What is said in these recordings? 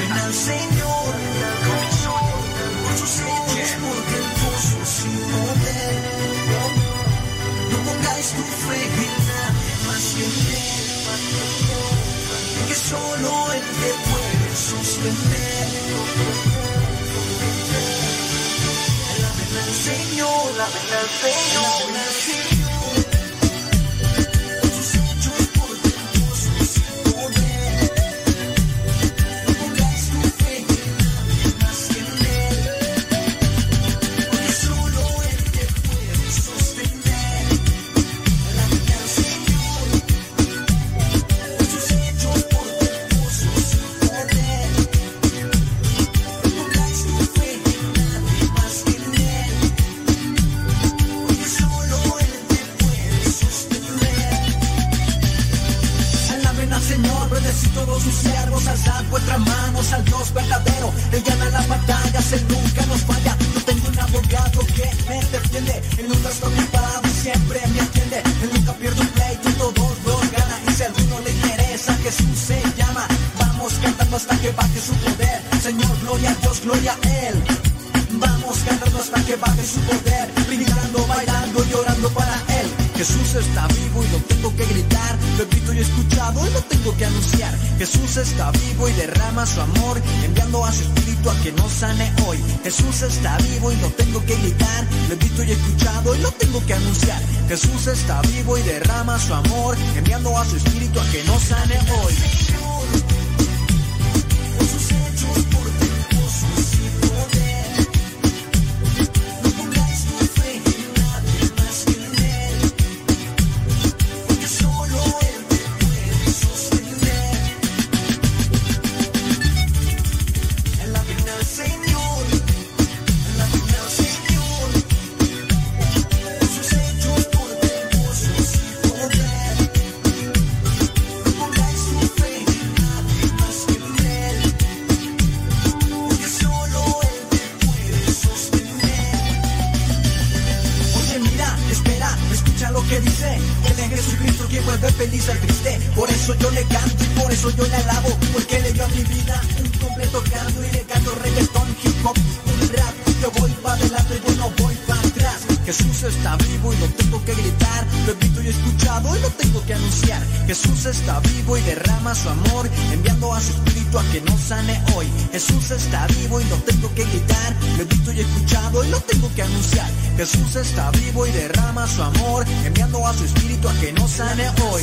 Alaben al Señor por sus hechos, porque el pozo sin poder. No pongáis tu fe en nadie más que en que solo Él te puede sostener. Alaben al Señor, alaben al Señor, alaben al Señor. Que dice. Él es Jesucristo quien vuelve feliz al triste. Por eso yo le canto y por eso yo le alabo. Porque le dio a mi vida un completo canto y le canto reggaetón, hip hop, Jesús está vivo y lo tengo que gritar. He visto y escuchado y lo tengo que anunciar. Jesús está vivo y derrama su amor, enviando a su espíritu a que nos sane hoy. Jesús está vivo y lo tengo que gritar. He visto y escuchado y lo tengo que anunciar. Jesús está vivo y derrama su amor, enviando a su espíritu a que nos sane hoy.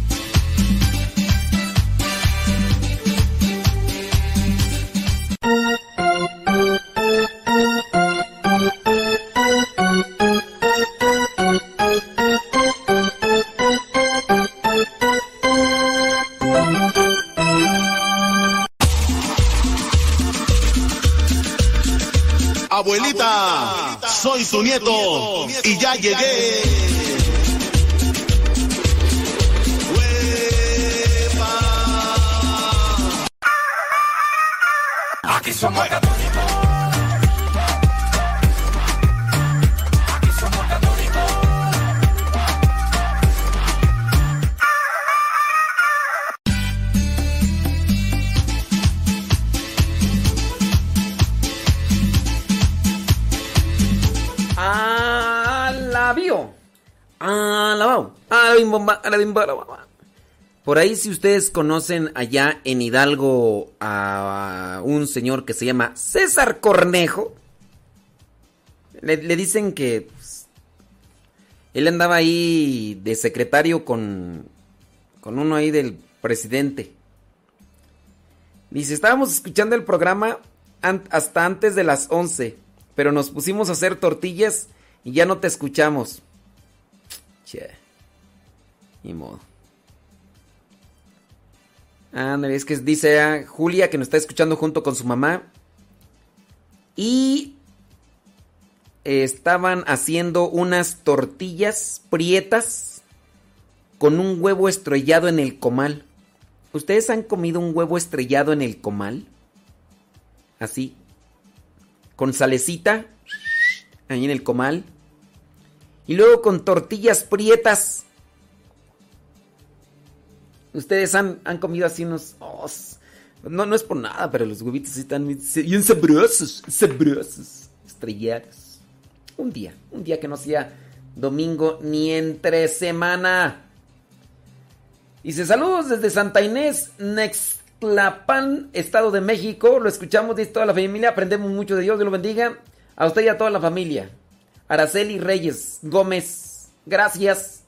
Y ya llegué. Aquí somos Por ahí si ustedes conocen allá en Hidalgo a un señor que se llama César Cornejo, le, dicen que pues, él andaba ahí de secretario con, con uno ahí del presidente. Dice, estábamos escuchando el programa hasta antes de las 11, pero nos pusimos a hacer tortillas y ya no te escuchamos. Che. Ni modo. Ándale, es que dice a Julia que nos está escuchando junto con su mamá. Y estaban haciendo unas tortillas prietas con un huevo estrellado en el comal. ¿Ustedes han comido un huevo estrellado en el comal? Así. Con salecita. Ahí en el comal. Y luego con tortillas prietas. Ustedes han, han comido así unos... no, no es por nada, pero los huevitos sí están bien sabrosos. Sabrosos. Estrellados. Un día. Un día que no sea domingo ni entre semana. Dice saludos desde Santa Inés, Nextlapan, Estado de México. Lo escuchamos, dice toda la familia. Aprendemos mucho de Dios, Dios lo bendiga. A usted y a toda la familia. Araceli Reyes Gómez, gracias.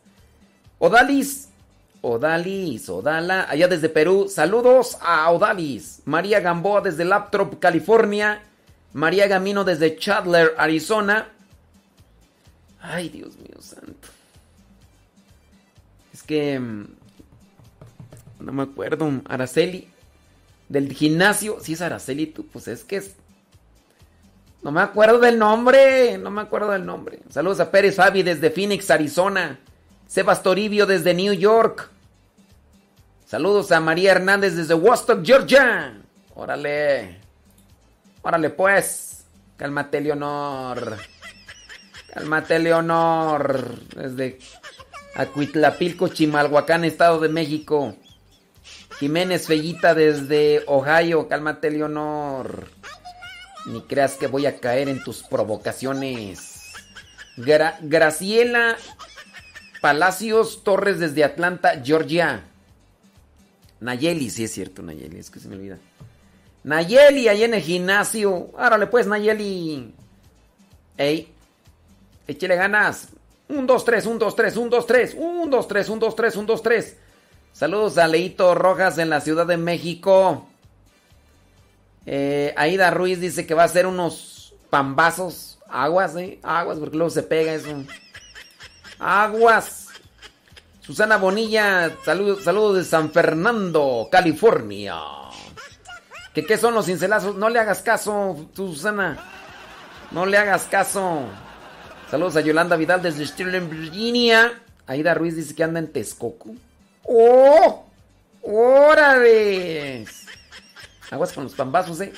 Odalis, Odalis, Odala, allá desde Perú. Saludos a Odalis. María Gamboa desde Laptop, California. María Gamino desde Chandler, Arizona. Ay, Dios mío santo. Es que... mm, No me acuerdo. Araceli. Del gimnasio. Si es Araceli, tú, pues es que es... No me acuerdo del nombre. No me acuerdo del nombre. Saludos a Pérez Fabi desde Phoenix, Arizona. Sebas Toribio desde New York. Saludos a María Hernández desde Woodstock, Georgia. Órale. Órale pues. Cálmate, Leonor. Cálmate, Leonor. Desde Acuitlapilco, Chimalhuacán, Estado de México. Jiménez Fellita desde Ohio. Cálmate, Leonor. Ni creas que voy a caer en tus provocaciones. Gra- Graciela Palacios Torres desde Atlanta, Georgia. Nayeli, sí es cierto, Nayeli, es que se me olvida. Nayeli, ahí en el gimnasio. Árale pues, Nayeli. Ey, échale ganas. Un, dos, tres, un, dos, tres, un, dos, tres, un, dos, tres, un, dos, tres, un, dos, tres. Saludos a Leito Rojas en la Ciudad de México. Eh, Aida Ruiz dice que va a hacer unos pambazos. Aguas, eh. Aguas, porque luego se pega eso. Aguas. Susana Bonilla, saludos saludos de San Fernando, California. ¿Qué, ¿Qué son los cincelazos? No le hagas caso, Susana. No le hagas caso. Saludos a Yolanda Vidal desde Sterling, Virginia. Aida Ruiz dice que anda en Texcoco. ¡Oh! ¡Órale! Aguas con los pambazos, ¿eh?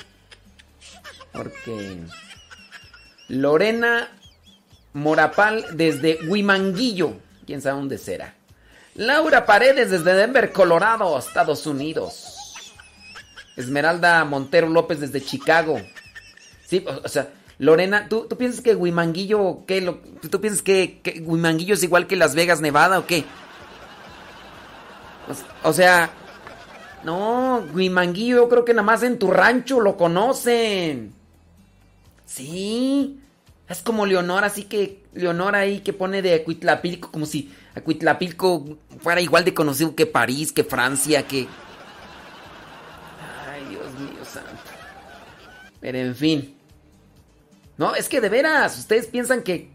Porque... Lorena Morapal desde Huimanguillo. ¿Quién sabe dónde será? Laura Paredes desde Denver, Colorado, Estados Unidos. Esmeralda Montero López desde Chicago. Sí, o, sea, Lorena, ¿tú, tú piensas que Huimanguillo, qué? ¿Tú piensas que, que es igual que Las Vegas, Nevada o qué? O, o sea, no, Huimanguillo yo creo que nada más en tu rancho lo conocen. Sí, es como Leonor, así que Leonor ahí que pone de Acuitlapilco, como si Acuitlapilco fuera igual de conocido que París, que Francia, que... Ay, Dios mío santo. Pero en fin. No, es que de veras, ustedes piensan que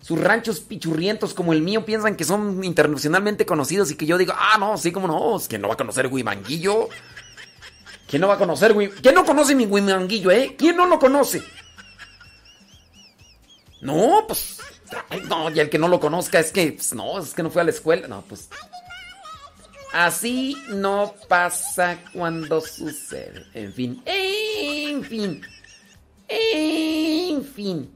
sus ranchos pichurrientos como el mío piensan que son internacionalmente conocidos y que yo digo, ah, no, sí, como no, es que no va a conocer Huimanguillo. ¿Quién no va a conocer Huimanguillo? ¿Quién no conoce mi Huimanguillo, eh? ¿Quién no lo conoce? No, pues. no, y el que no lo conozca es que. pues, no, es que no fue a la escuela. No, pues. Así no pasa cuando sucede. En fin. En fin. En fin.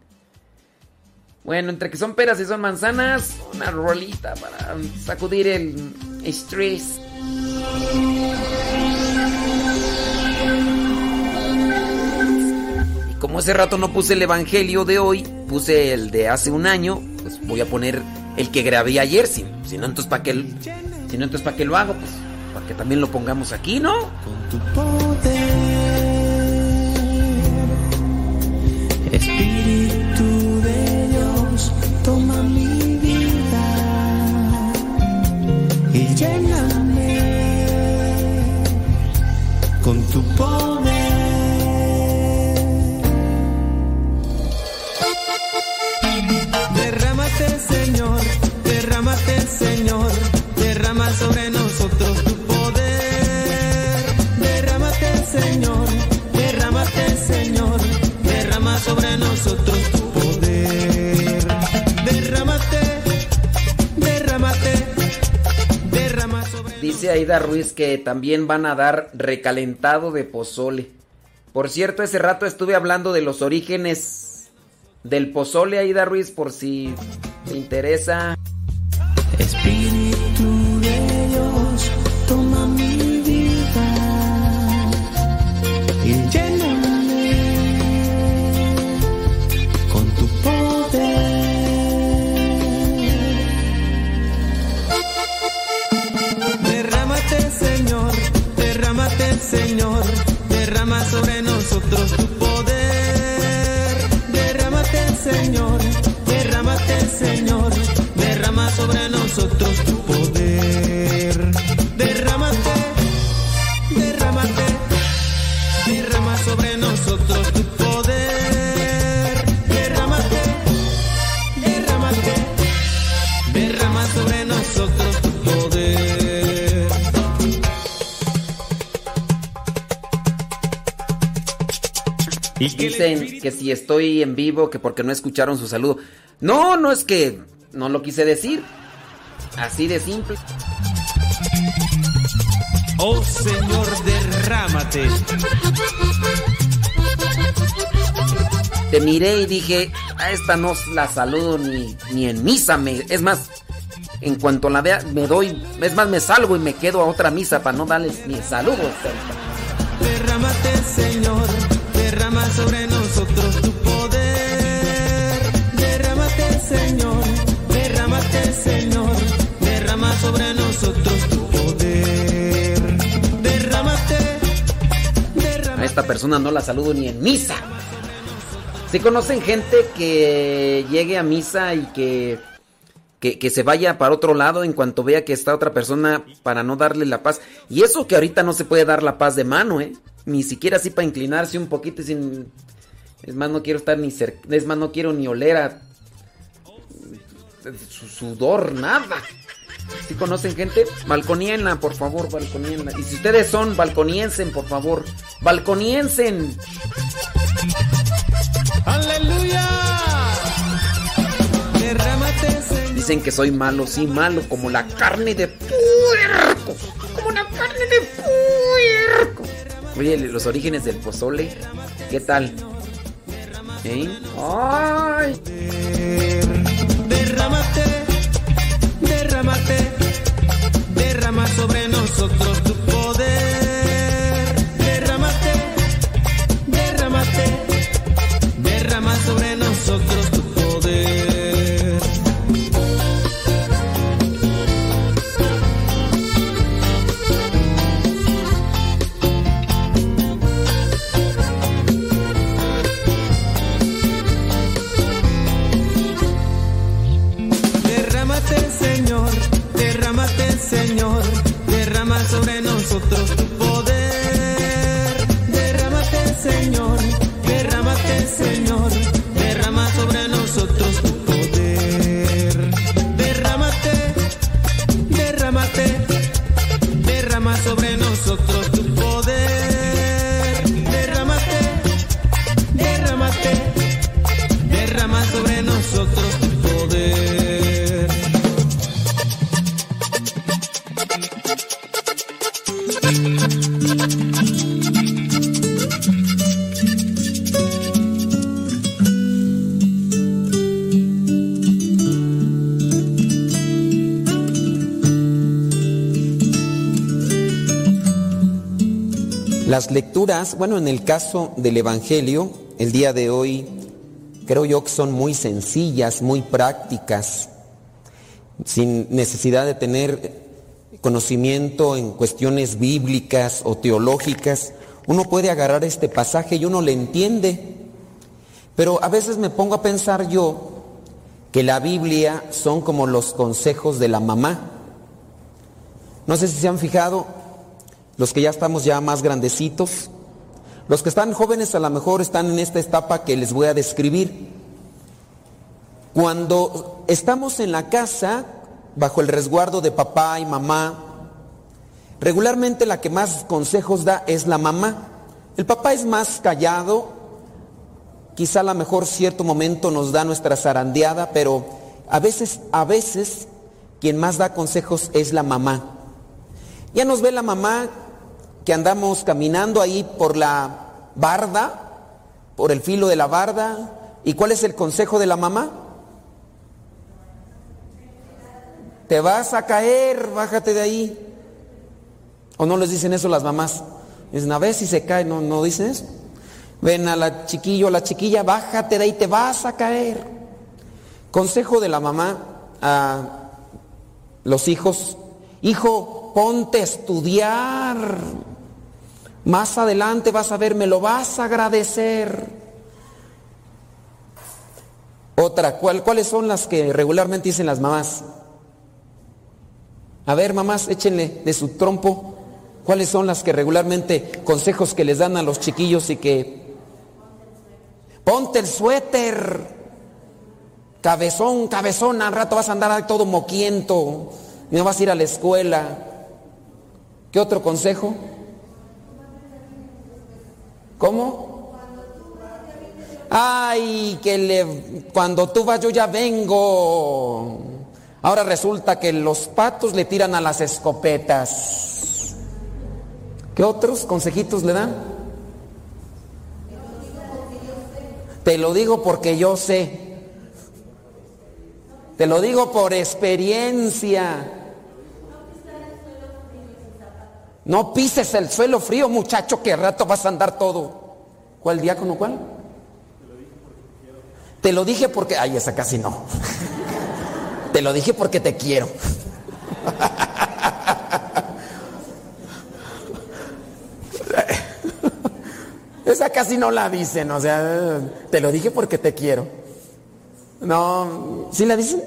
Bueno, entre que son peras y son manzanas, una rolita para sacudir el estrés. Y como hace rato no puse el evangelio de hoy, puse el de hace un año, pues voy a poner el que grabé ayer, si, si no entonces para qué si no entonces para qué lo hago, pues para que también lo pongamos aquí, ¿no? tu poder. Espíritu de Dios, toma mi vida y lléname con tu poder. Señor, derrama sobre nosotros tu poder. Derrámate, Señor, derrámate, Señor, derrama sobre nosotros tu poder. Derrámate, derrámate, derrama sobre Dice Aida Ruiz que también van a dar recalentado de pozole. Por cierto, ese rato estuve hablando de los orígenes del pozole, Aida Ruiz, por si te interesa. Espíritu de Dios, toma mi vida y lléname con tu poder. Derrámate, Señor, derrámate, Señor, derrama sobre nosotros tu poder. Derrámate, Señor, Dicen que si estoy en vivo, que porque no escucharon su saludo. No, no es que no lo quise decir. Así de simple. Oh Señor, derrámate. Te miré y dije, a esta no la saludo ni, ni en misa. Me, es más, en cuanto la vea, me doy, es más, me salgo y me quedo a otra misa para no darles ni saludos. Derrámate, Señor, sobre nosotros tu poder. Derrámate, Señor, derrámate, Señor, derrama sobre nosotros tu poder. Derrámate, A derrámate. esta persona no la saludo ni en misa. Si conocen gente que llegue a misa y que, que, se vaya para otro lado en cuanto vea que está otra persona para no darle la paz. Y eso que ahorita no se puede dar la paz de mano, ¿eh? Ni siquiera así para inclinarse un poquito sin... Es más, no quiero estar ni cerca... Es más, no quiero ni oler a... Su sudor, nada. Si conocen gente, balconienla, por favor, balconienla. Y si ustedes son, balconiensen, por favor. Balconiensen. Aleluya. Dicen que soy malo, sí, malo, como la carne de puerco. Como la carne de puerco. Oye, los orígenes del pozole, ¿qué tal? ¿Eh? ¡Ay! Derrámate, derrámate, derrama sobre nosotros bueno, en el caso del Evangelio, el día de hoy, creo yo que son muy sencillas, muy prácticas, sin necesidad de tener conocimiento en cuestiones bíblicas o teológicas. Uno puede agarrar este pasaje y uno le entiende. Pero a veces me pongo a pensar yo que la Biblia son como los consejos de la mamá. No sé si se han fijado, los que ya estamos ya más grandecitos, los que están jóvenes a lo mejor están en esta etapa que les voy a describir. Cuando estamos en la casa, bajo el resguardo de papá y mamá, regularmente la que más consejos da es la mamá. El papá es más callado, quizá a lo mejor cierto momento nos da nuestra zarandeada, pero a veces, a veces, quien más da consejos es la mamá. Ya nos ve la mamá que andamos caminando ahí por la barda, por el filo de la barda. ¿Y cuál es el consejo de la mamá? Te vas a caer, bájate de ahí. ¿O no les dicen eso las mamás? Dicen, a ver si se cae, no, no dicen eso. Ven a la chiquillo, a la chiquilla, bájate de ahí, te vas a caer. Consejo de la mamá a los hijos, hijo, ponte a estudiar. Más adelante vas a ver, me lo vas a agradecer. Otra, ¿cuál, ¿cuáles son las que regularmente dicen las mamás? A ver, mamás, échenle de su trompo. ¿Cuáles son las que regularmente consejos que les dan a los chiquillos y que... Ponte el suéter. Cabezón, cabezón, al rato vas a andar todo moquiento. No vas a ir a la escuela. ¿Qué otro consejo? ¿Cómo? Ay, que le, cuando tú vas yo ya vengo. Ahora resulta que los patos le tiran a las escopetas. ¿Qué otros consejitos le dan? Te lo digo porque yo sé. Te lo digo por experiencia. No pises el suelo frío, muchacho, que rato vas a andar todo. ¿Cuál diácono? ¿Cuál? Te lo dije porque... Ay, esa casi no. Te lo dije porque te quiero. Esa casi no la dicen, o sea, te lo dije porque te quiero. No, ¿sí la dicen?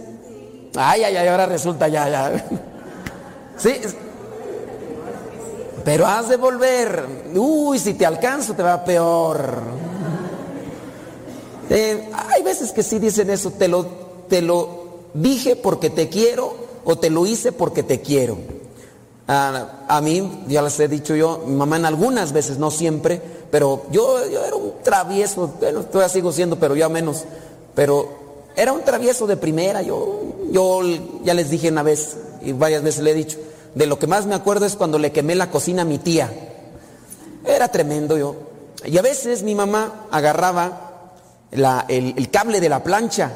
Ay, ay, ay, ahora resulta ya, ya. Sí, pero has de volver. Uy, si te alcanzo te va peor. Eh, hay veces que sí dicen eso, te lo, te lo dije porque te quiero o te lo hice porque te quiero. A, a mí, ya les he dicho yo, mi mamá en algunas veces, no siempre, pero yo, yo era un travieso, bueno, todavía sigo siendo, pero ya menos. Pero era un travieso de primera, yo, yo ya les dije una vez y varias veces le he dicho, de lo que más me acuerdo es cuando le quemé la cocina a mi tía. Era tremendo yo. Y a veces mi mamá agarraba la- el, cable de la plancha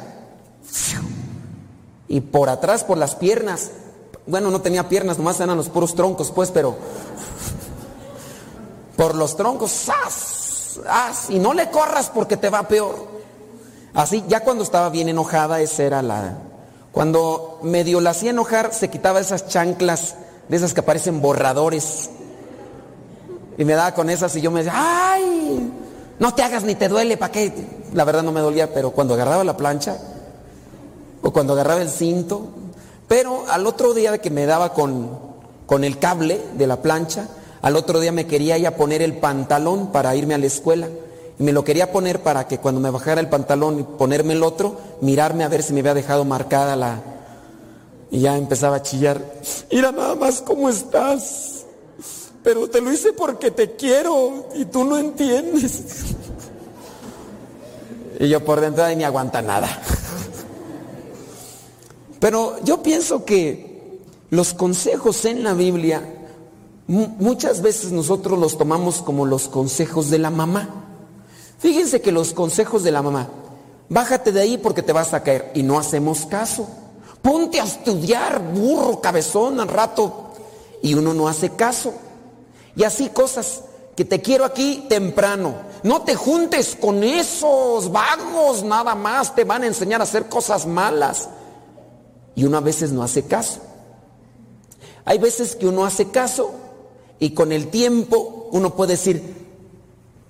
y por atrás, por las piernas, bueno, no tenía piernas, nomás eran los puros troncos, pues, pero por los troncos, ¡zas! ¡zas! Y no le corras porque te va peor. Así, ya cuando estaba bien enojada, esa era la... Cuando medio la hacía enojar, se quitaba esas chanclas, de esas que parecen borradores. Y me daba con esas y yo me decía, ¡ay! No te hagas ni te duele, ¿para qué? La verdad no me dolía, pero cuando agarraba la plancha, o cuando agarraba el cinto, pero al otro día que me daba con, con el cable de la plancha, al otro día me quería ya poner el pantalón para irme a la escuela. Me lo quería poner para que cuando me bajara el pantalón y ponerme el otro, mirarme a ver si me había dejado marcada la... Y ya empezaba a chillar. Mira nada más cómo estás. Pero te lo hice porque te quiero y tú no entiendes. Y yo por dentro de ni aguanta nada. Pero yo pienso que los consejos en la Biblia, mu- muchas veces nosotros los tomamos como los consejos de la mamá. Fíjense que los consejos de la mamá, bájate de ahí porque te vas a caer y no hacemos caso. Ponte a estudiar, burro, cabezón, al rato. Y uno no hace caso. Y así cosas que te quiero aquí temprano. No te juntes con esos vagos, nada más te van a enseñar a hacer cosas malas. Y uno a veces no hace caso. Hay veces que uno hace caso y con el tiempo uno puede decir,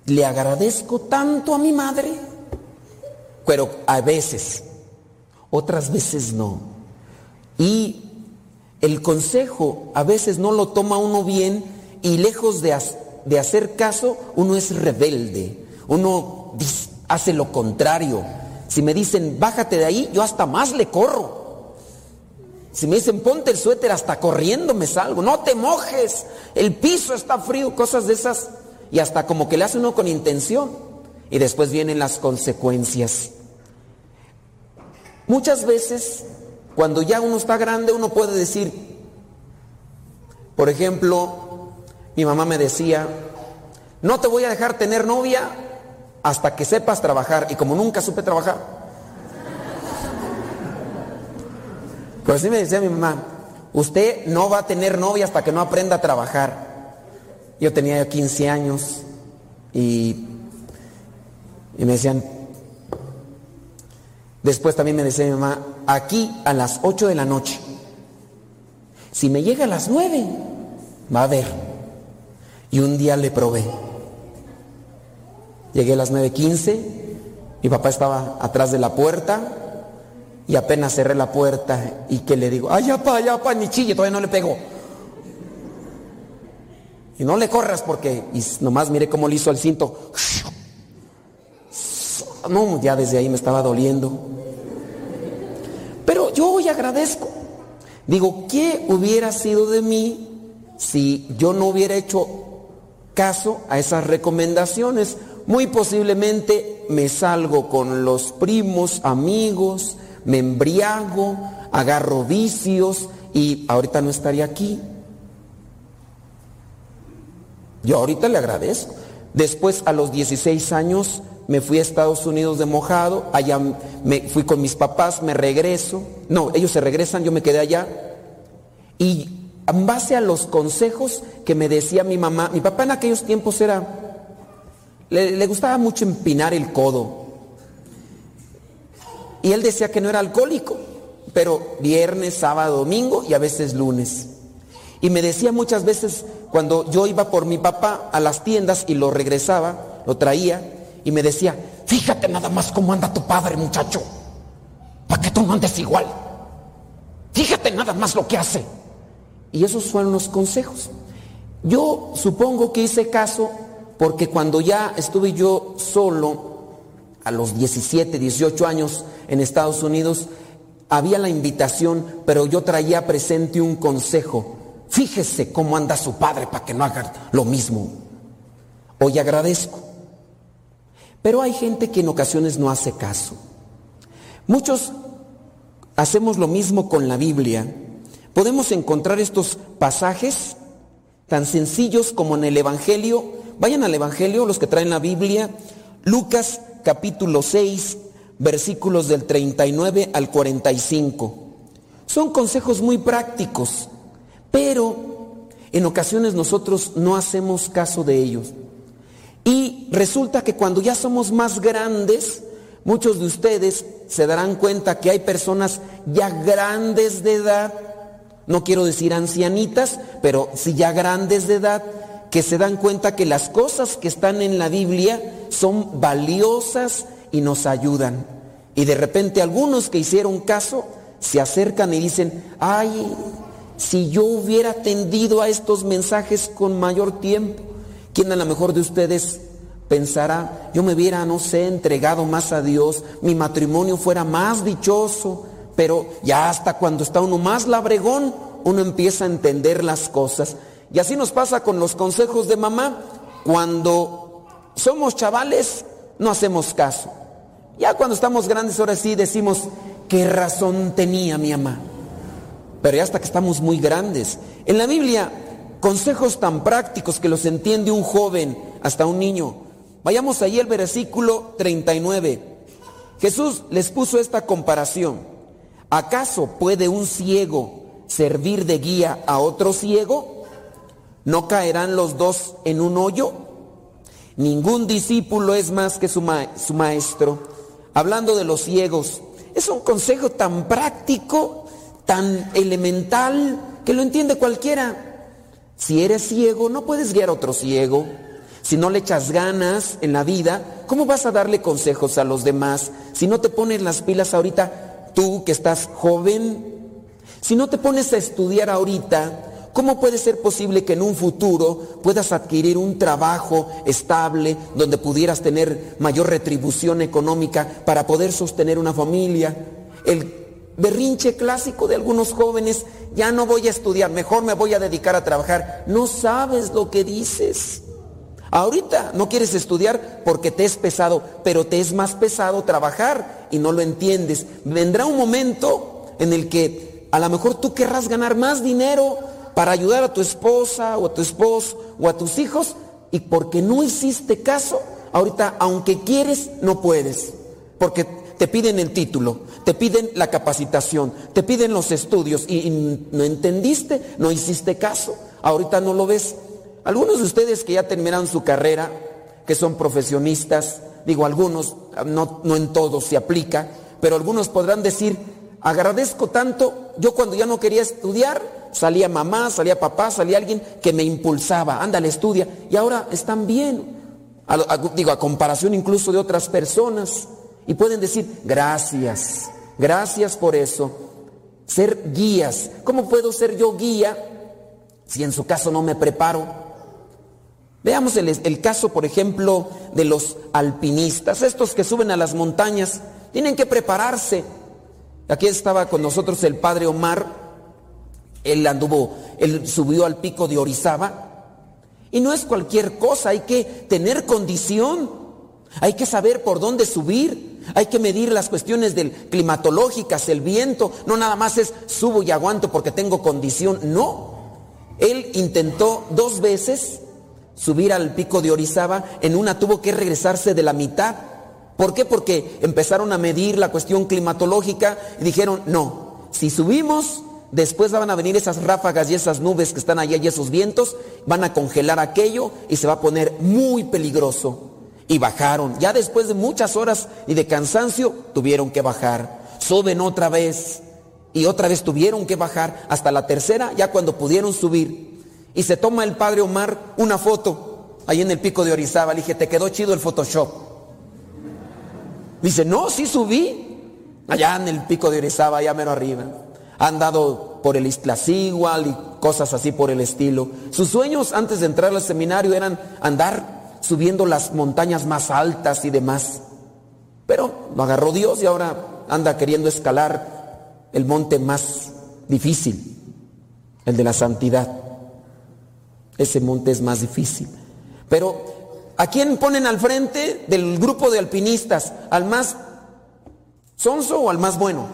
le agradezco tanto a mi madre, pero a veces, otras veces no. Y el consejo a veces no lo toma uno bien y lejos de, de hacer caso, uno es rebelde, uno hace lo contrario. Si me dicen, bájate de ahí, yo hasta más le corro. Si me dicen, ponte el suéter, hasta corriendo me salgo. No te mojes, el piso está frío, cosas de esas. Y hasta como que le hace uno con intención. Y después vienen las consecuencias. Muchas veces, cuando ya uno está grande, uno puede decir, por ejemplo, mi mamá me decía, no te voy a dejar tener novia hasta que sepas trabajar. Y como nunca supe trabajar, pues así me decía mi mamá, usted no va a tener novia hasta que no aprenda a trabajar. Yo tenía ya 15 años y, me decían, después también me decía mi mamá, aquí a las 8 de la noche, si me llega a las 9, va a ver. Y un día le probé. Llegué a las 9.15, mi papá estaba atrás de la puerta y apenas cerré la puerta y que le digo, ay, ya pa, ya pa, ni chille, todavía no le pego. Y no le corras porque, y nomás miré cómo le hizo al cinto. No, ya desde ahí me estaba doliendo. Pero yo hoy agradezco. Digo, ¿qué hubiera sido de mí si yo no hubiera hecho caso a esas recomendaciones? Muy posiblemente me salgo con los primos, amigos, me embriago, agarro vicios y ahorita no estaría aquí. Yo ahorita le agradezco. Después, a los 16 años, me fui a Estados Unidos de mojado, allá me fui con mis papás, me regreso. No, ellos se regresan, yo me quedé allá. Y en base a los consejos que me decía mi mamá, mi papá en aquellos tiempos era, le, le gustaba mucho empinar el codo. Y él decía que no era alcohólico, pero viernes, sábado, domingo y a veces lunes. Y me decía muchas veces cuando yo iba por mi papá a las tiendas y lo regresaba, lo traía, y me decía, fíjate nada más cómo anda tu padre, muchacho, para que tú no andes igual. Fíjate nada más lo que hace. Y esos fueron los consejos. Yo supongo que hice caso porque cuando ya estuve yo solo, a los 17, 18 años en Estados Unidos, había la invitación, pero yo traía presente un consejo. Fíjese cómo anda su padre para que no haga lo mismo. Hoy agradezco. Pero hay gente que en ocasiones no hace caso. Muchos hacemos lo mismo con la Biblia. Podemos encontrar estos pasajes tan sencillos como en el Evangelio. Vayan al Evangelio, los que traen la Biblia. Lucas capítulo 6, versículos del 39 al 45. Son consejos muy prácticos, pero en ocasiones nosotros no hacemos caso de ellos. Y resulta que cuando ya somos más grandes, muchos de ustedes se darán cuenta que hay personas ya grandes de edad, no quiero decir ancianitas, pero sí ya grandes de edad, que se dan cuenta que las cosas que están en la Biblia son valiosas y nos ayudan. Y de repente algunos que hicieron caso se acercan y dicen, ay, si yo hubiera atendido a estos mensajes con mayor tiempo, ¿quién a lo mejor de ustedes pensará, yo me hubiera, no sé, entregado más a Dios, mi matrimonio fuera más dichoso, pero ya hasta cuando está uno más labregón, uno empieza a entender las cosas. Y así nos pasa con los consejos de mamá. Cuando somos chavales, no hacemos caso. Ya cuando estamos grandes, ahora sí decimos, ¿qué razón tenía mi mamá? Pero ya hasta que estamos muy grandes. En la Biblia, consejos tan prácticos que los entiende un joven hasta un niño. Vayamos ahí al versículo 39. Jesús les puso esta comparación. ¿Acaso puede un ciego servir de guía a otro ciego? ¿No caerán los dos en un hoyo? Ningún discípulo es más que su, ma- su maestro. Hablando de los ciegos, es un consejo tan práctico, tan elemental, que lo entiende cualquiera. Si eres ciego, no puedes guiar a otro ciego. Si no le echas ganas en la vida, ¿cómo vas a darle consejos a los demás? Si no te pones las pilas ahorita, tú que estás joven, si no te pones a estudiar ahorita, ¿cómo puede ser posible que en un futuro puedas adquirir un trabajo estable donde pudieras tener mayor retribución económica para poder sostener una familia? El berrinche clásico de algunos jóvenes, ya no voy a estudiar, mejor me voy a dedicar a trabajar. No sabes lo que dices. Ahorita no quieres estudiar porque te es pesado, pero te es más pesado trabajar y no lo entiendes. Vendrá un momento en el que a lo mejor tú querrás ganar más dinero para ayudar a tu esposa o a tu esposo o a tus hijos y porque no hiciste caso, ahorita aunque quieres no puedes, porque te piden el título, te piden la capacitación, te piden los estudios y, no entendiste, no hiciste caso, ahorita no lo ves. Algunos de ustedes que ya terminaron su carrera, que son profesionistas, digo algunos, no, en todos se aplica, pero algunos podrán decir, agradezco tanto, yo cuando ya no quería estudiar, salía mamá, salía papá, salía alguien que me impulsaba, ándale, estudia, y ahora están bien, digo, a comparación incluso de otras personas, y pueden decir, gracias, gracias por eso, ser guías, ¿cómo puedo ser yo guía si en su caso no me preparo? Veamos el, el caso, por ejemplo, de los alpinistas, estos que suben a las montañas, tienen que prepararse. Aquí estaba con nosotros el padre Omar, él anduvo, él subió al pico de Orizaba, y no es cualquier cosa, hay que tener condición, hay que saber por dónde subir, hay que medir las cuestiones del climatológicas, el viento, no nada más es subo y aguanto porque tengo condición, no. Él intentó dos veces subir al pico de Orizaba, en una tuvo que regresarse de la mitad. ¿Por qué? Porque empezaron a medir la cuestión climatológica y dijeron, no, si subimos, después van a venir esas ráfagas y esas nubes que están allá y esos vientos, van a congelar aquello y se va a poner muy peligroso. Y bajaron, ya después de muchas horas y de cansancio, tuvieron que bajar. Suben otra vez y otra vez tuvieron que bajar hasta la tercera, ya cuando pudieron subir. Y se toma el padre Omar una foto ahí en el pico de Orizaba. Le dije, ¿te quedó chido el Photoshop? Dice, no, sí subí. Allá en el pico de Orizaba, allá mero arriba. Han dado por el Iztaccíhuatl y cosas así por el estilo. Sus sueños antes de entrar al seminario eran andar subiendo las montañas más altas y demás. Pero lo agarró Dios y ahora anda queriendo escalar el monte más difícil, el de la santidad. Ese monte es más difícil. Pero ¿a quién ponen al frente del grupo de alpinistas? ¿Al más sonso o al más bueno?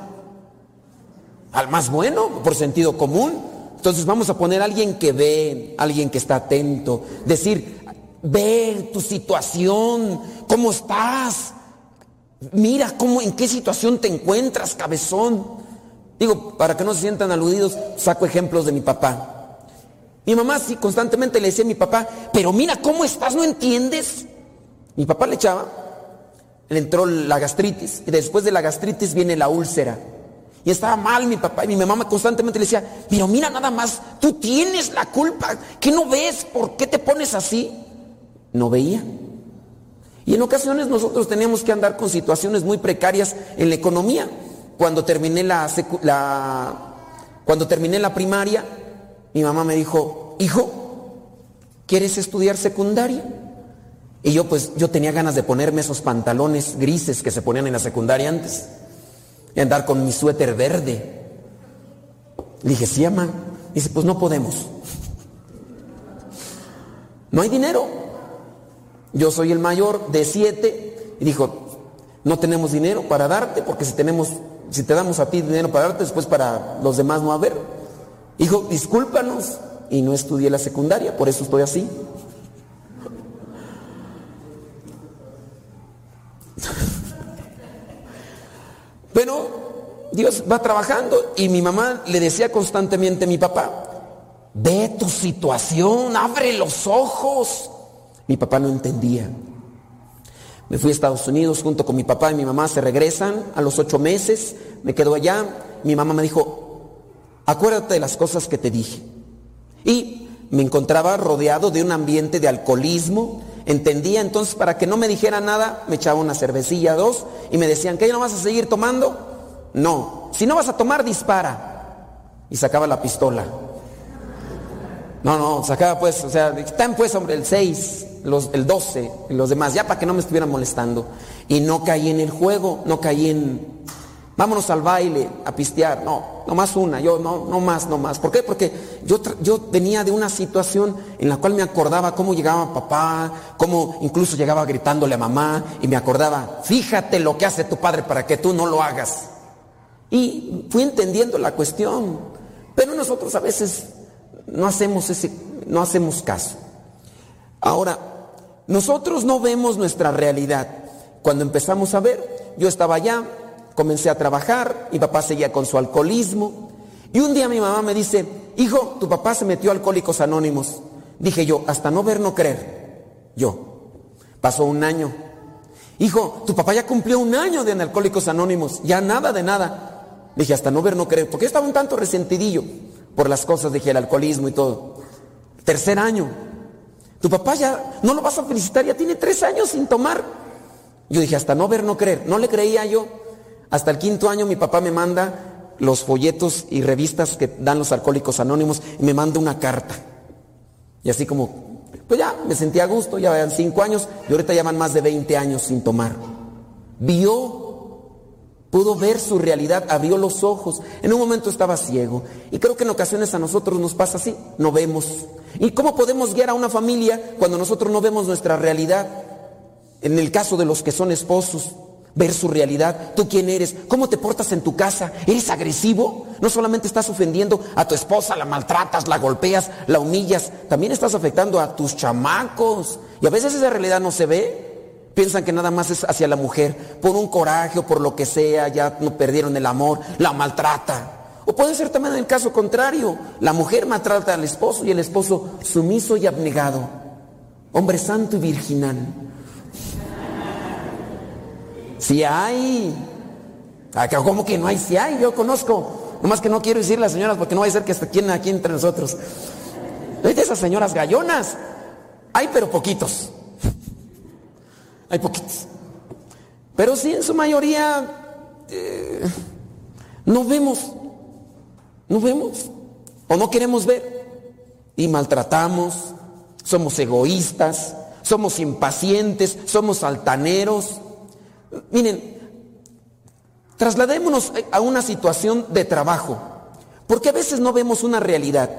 Al más bueno, por sentido común. Entonces vamos a poner a alguien que ve, alguien que está atento. Decir, ve tu situación, cómo estás. Mira cómo, en qué situación te encuentras, cabezón. Digo, para que no se sientan aludidos, saco ejemplos de mi papá. Mi mamá sí constantemente le decía a mi papá, pero mira cómo estás, ¿no entiendes? Mi papá le echaba, le entró la gastritis y después de la gastritis viene la úlcera. Y estaba mal mi papá y mi mamá constantemente le decía, pero mira nada más, tú tienes la culpa, ¿qué no ves? ¿Por qué te pones así? No veía. Y en ocasiones nosotros teníamos que andar con situaciones muy precarias en la economía. Cuando terminé la, la- cuando terminé la primaria, mi mamá me dijo, hijo, ¿quieres estudiar secundaria? Y yo pues yo tenía ganas de ponerme esos pantalones grises que se ponían en la secundaria antes y andar con mi suéter verde. Le dije, sí, mamá. Dice, pues no podemos. No hay dinero. Yo soy el mayor de siete y dijo, no tenemos dinero para darte porque si tenemos si te damos a ti dinero para darte, después para los demás no haber. Hijo, discúlpanos. Y no estudié la secundaria, por eso estoy así. Pero Dios va trabajando y mi mamá le decía constantemente a mi papá, ve tu situación, abre los ojos. Mi papá no entendía. Me fui a Estados Unidos junto con mi papá y mi mamá, se regresan a los ocho meses, me quedo allá. Mi mamá me dijo, acuérdate de las cosas que te dije. Y me encontraba rodeado de un ambiente de alcoholismo. Entendía entonces para que no me dijera nada, me echaba una cervecilla, dos, y me decían, ¿que ya no vas a seguir tomando? No, si no vas a tomar, dispara. Y sacaba la pistola. No, no, sacaba pues, o sea, están pues, hombre, el 6, el 12, y los demás, ya para que no me estuvieran molestando. Y no caí en el juego, no caí en, vámonos al baile, a pistear. No, no más una, yo no, no más, no más. ¿Por qué? Porque yo, yo venía de una situación en la cual me acordaba cómo llegaba papá, cómo incluso llegaba gritándole a mamá, y me acordaba, fíjate lo que hace tu padre para que tú no lo hagas. Y fui entendiendo la cuestión. Pero nosotros a veces no hacemos ese, no hacemos caso. Ahora, nosotros no vemos nuestra realidad. Cuando empezamos a ver, yo estaba allá, comencé a trabajar, mi papá seguía con su alcoholismo, y un día mi mamá me dice, hijo, tu papá se metió a Alcohólicos Anónimos. Dije yo, hasta no ver, no creer. Yo. Pasó un año. Hijo, tu papá ya cumplió un año de Alcohólicos Anónimos, ya nada de nada. Dije, hasta no ver, no creer, porque yo estaba un tanto resentidillo por las cosas, dije, el alcoholismo y todo. Tercer año. Tu papá ya no lo vas a felicitar, ya tiene tres años sin tomar. Yo dije, hasta no ver, no creer. No le creía yo. Hasta el quinto año mi papá me manda los folletos y revistas que dan los alcohólicos anónimos y me manda una carta. Y así como, pues ya, me sentía a gusto, ya van cinco años y ahorita ya van más de 20 años sin tomar. Vio, pudo ver su realidad, abrió los ojos. En un momento estaba ciego. Y creo que en ocasiones a nosotros nos pasa así, no vemos. ¿Y cómo podemos guiar a una familia cuando nosotros no vemos nuestra realidad? En el caso de los que son esposos, ver su realidad, tú quién eres, cómo te portas en tu casa, eres agresivo, no solamente estás ofendiendo a tu esposa, la maltratas, la golpeas, la humillas, también estás afectando a tus chamacos. Y a veces esa realidad no se ve, piensan que nada más es hacia la mujer, por un coraje o por lo que sea, ya no perdieron el amor, la maltrata. O puede ser también el caso contrario, la mujer maltrata al esposo y el esposo sumiso y abnegado, hombre santo y virginal. Si hay. ¿Cómo que no hay? Si hay, yo conozco. Nomás que no quiero decir las señoras porque no va a ser que estén aquí entre nosotros. ¿Ves de esas señoras gallonas? Hay, pero poquitos. Hay poquitos. Pero sí, en su mayoría eh, no vemos. No vemos. O no queremos ver. Y maltratamos. Somos egoístas. Somos impacientes. Somos altaneros. Miren, trasladémonos a una situación de trabajo, porque a veces no vemos una realidad.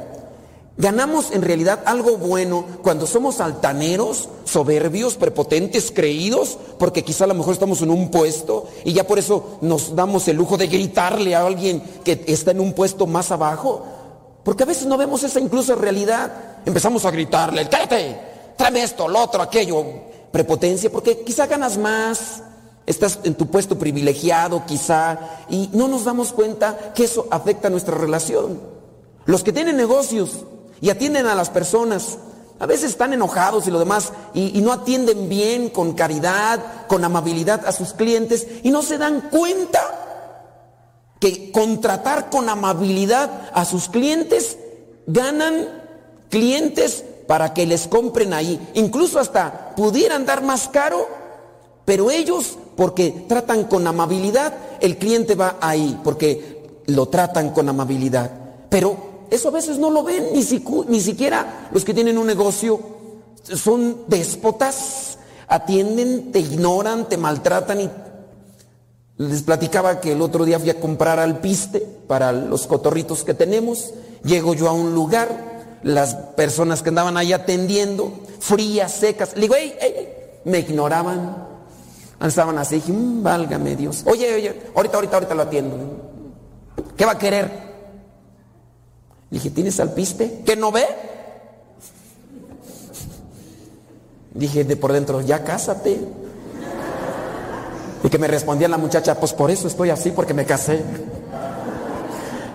Ganamos en realidad algo bueno cuando somos altaneros, soberbios, prepotentes, creídos, porque quizá a lo mejor estamos en un puesto y ya por eso nos damos el lujo de gritarle a alguien que está en un puesto más abajo. Porque a veces no vemos esa incluso realidad. Empezamos a gritarle, cállate, tráeme esto, lo otro, aquello, prepotencia, porque quizá ganas más, estás en tu puesto privilegiado quizá y no nos damos cuenta que eso afecta nuestra relación. Los que tienen negocios y atienden a las personas, a veces están enojados y lo demás y, no atienden bien, con caridad, con amabilidad a sus clientes y no se dan cuenta que contratar con amabilidad a sus clientes ganan clientes para que les compren ahí. Incluso hasta pudieran dar más caro, pero ellos porque tratan con amabilidad, el cliente va ahí, porque lo tratan con amabilidad. Pero eso a veces no lo ven, ni, ni siquiera los que tienen un negocio son déspotas, atienden, te ignoran, te maltratan y les platicaba que el otro día fui a comprar alpiste para los cotorritos que tenemos. Llego yo a un lugar, las personas que andaban ahí atendiendo, frías, secas, le digo, ey, ey, me ignoraban. Estaban así, dije, "Mm, válgame Dios. Oye, oye, ahorita, ahorita, ahorita lo atiendo. ¿Qué va a querer? Dije, ¿tienes alpiste? ¿Que no ve? Dije de por dentro, ya cásate. Y que me respondía la muchacha, pues por eso estoy así, porque me casé.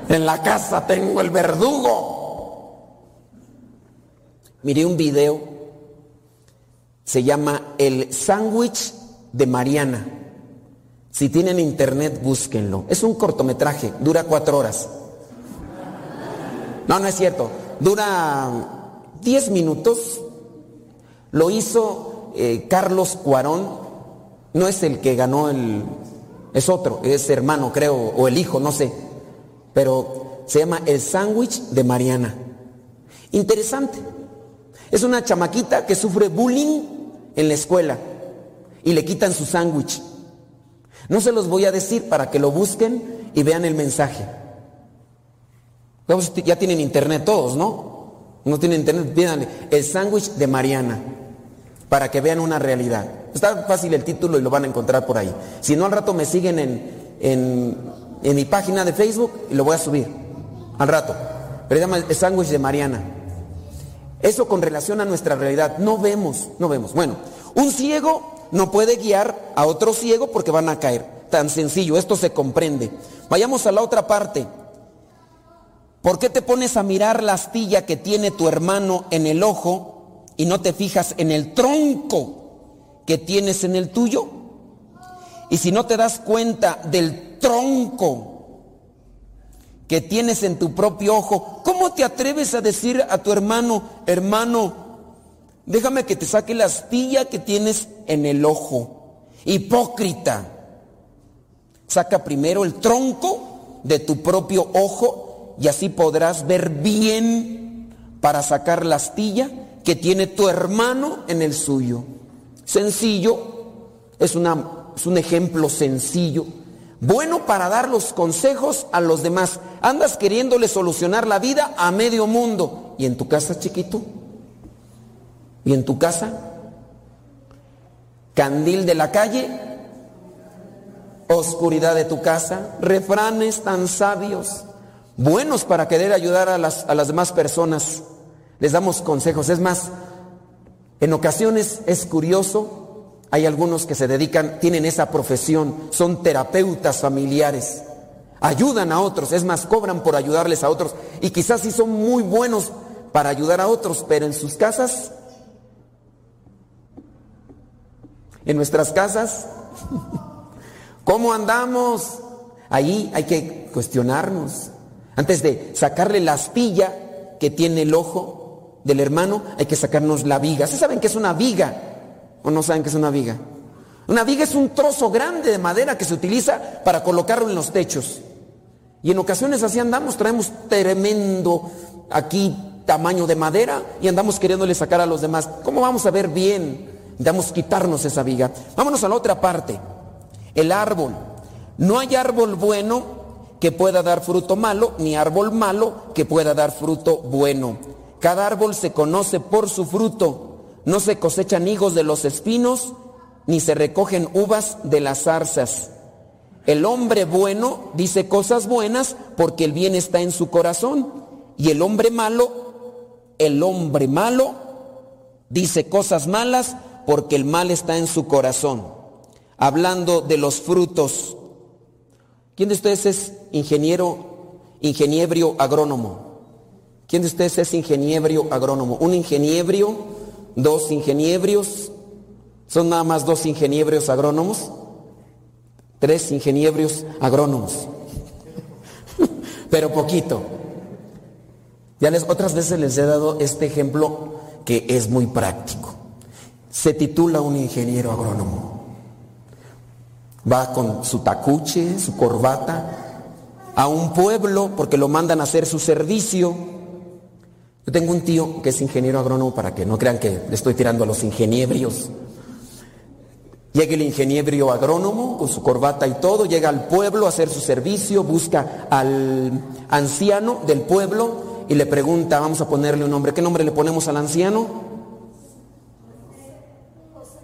En la casa tengo el verdugo. Miré un video, se llama El sándwich de Mariana. Si tienen internet, búsquenlo. Es un cortometraje, dura cuatro horas. No, no es cierto. Dura 10 minutos. Lo hizo eh, Carlos Cuarón. No es el que ganó el... Es otro, es hermano, creo, o el hijo, no sé. Pero se llama El sándwich de Mariana. Interesante. Es una chamaquita que sufre bullying en la escuela y le quitan su sándwich. No se los voy a decir para que lo busquen y vean el mensaje. Ya tienen internet todos, ¿no? No tienen internet, pídanle el sándwich de Mariana para que vean una realidad. Está fácil el título y lo van a encontrar por ahí. Si no, al rato me siguen en, en, en mi página de Facebook y lo voy a subir. Al rato. Pero se llama el sándwich de Mariana. Eso con relación a nuestra realidad. No vemos, no vemos. Bueno, un ciego no puede guiar a otro ciego porque van a caer. Tan sencillo, esto se comprende. Vayamos a la otra parte. ¿Por qué te pones a mirar la astilla que tiene tu hermano en el ojo y no te fijas en el tronco que tienes en el tuyo? Y si no te das cuenta del tronco que tienes en tu propio ojo, ¿cómo te atreves a decir a tu hermano, hermano, déjame que te saque la astilla que tienes en el ojo? Hipócrita. Saca primero el tronco de tu propio ojo y así podrás ver bien para sacar la astilla que tiene tu hermano en el suyo. Sencillo, es, es un ejemplo sencillo. Bueno para dar los consejos a los demás. Andas queriéndole solucionar la vida a medio mundo. ¿Y en tu casa, chiquito? ¿Y en tu casa? Candil de la calle, oscuridad de tu casa, refranes tan sabios, buenos para querer ayudar a las, a las demás personas. Les damos consejos. Es más, en ocasiones es curioso, hay algunos que se dedican, tienen esa profesión, son terapeutas familiares, ayudan a otros, es más, cobran por ayudarles a otros y quizás sí son muy buenos para ayudar a otros, pero en sus casas, en nuestras casas, ¿cómo andamos? Ahí hay que cuestionarnos. Antes de sacarle la astilla que tiene el ojo del hermano, hay que sacarnos la viga. ¿Sí saben qué es una viga? ¿O no saben qué es una viga? Una viga es un trozo grande de madera que se utiliza para colocarlo en los techos. Y en ocasiones así andamos, traemos tremendo aquí tamaño de madera y andamos queriéndole sacar a los demás. ¿Cómo vamos a ver bien? Damos quitarnos esa viga. Vámonos a la otra parte. El árbol. No hay árbol bueno que pueda dar fruto malo, ni árbol malo que pueda dar fruto bueno. Cada árbol se conoce por su fruto. No se cosechan higos de los espinos, ni se recogen uvas de las zarzas. El hombre bueno dice cosas buenas porque el bien está en su corazón. Y el hombre malo, el hombre malo dice cosas malas porque el mal está en su corazón. Hablando de los frutos. ¿Quién de ustedes es ingeniero, ingeniebrio agrónomo? ¿Quién de ustedes es ingeniebrio agrónomo? Un ingeniebrio, dos ingeniebrios, son nada más dos ingeniebrios agrónomos, tres ingeniebrios agrónomos, pero poquito. Ya les, otras veces les he dado este ejemplo que es muy práctico. Se titula un ingeniero agrónomo. Va con su tacuche, su corbata, a un pueblo porque lo mandan a hacer su servicio. Yo tengo un tío que es ingeniero agrónomo para que no crean que le estoy tirando a los ingeniebrios. Llega el ingeniero agrónomo con su corbata y todo, llega al pueblo a hacer su servicio, busca al anciano del pueblo y le pregunta, vamos a ponerle un nombre, ¿qué nombre le ponemos al anciano?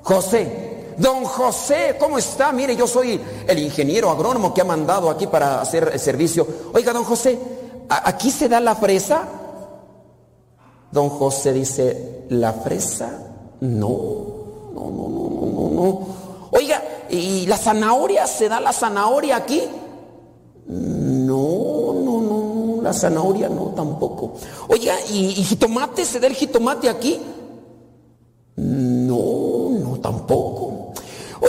José. Don José, ¿cómo está? Mire, yo soy el ingeniero agrónomo que ha mandado aquí para hacer el servicio. Oiga, don José, ¿a- ¿aquí se da la fresa? Don José dice, ¿la fresa? No, no, no, no, no, no, no. Oiga, ¿y la zanahoria? ¿Se da la zanahoria aquí? No, no, no, no, la zanahoria no tampoco. Oiga, ¿y, y jitomate? ¿Se da el jitomate aquí? No, no tampoco.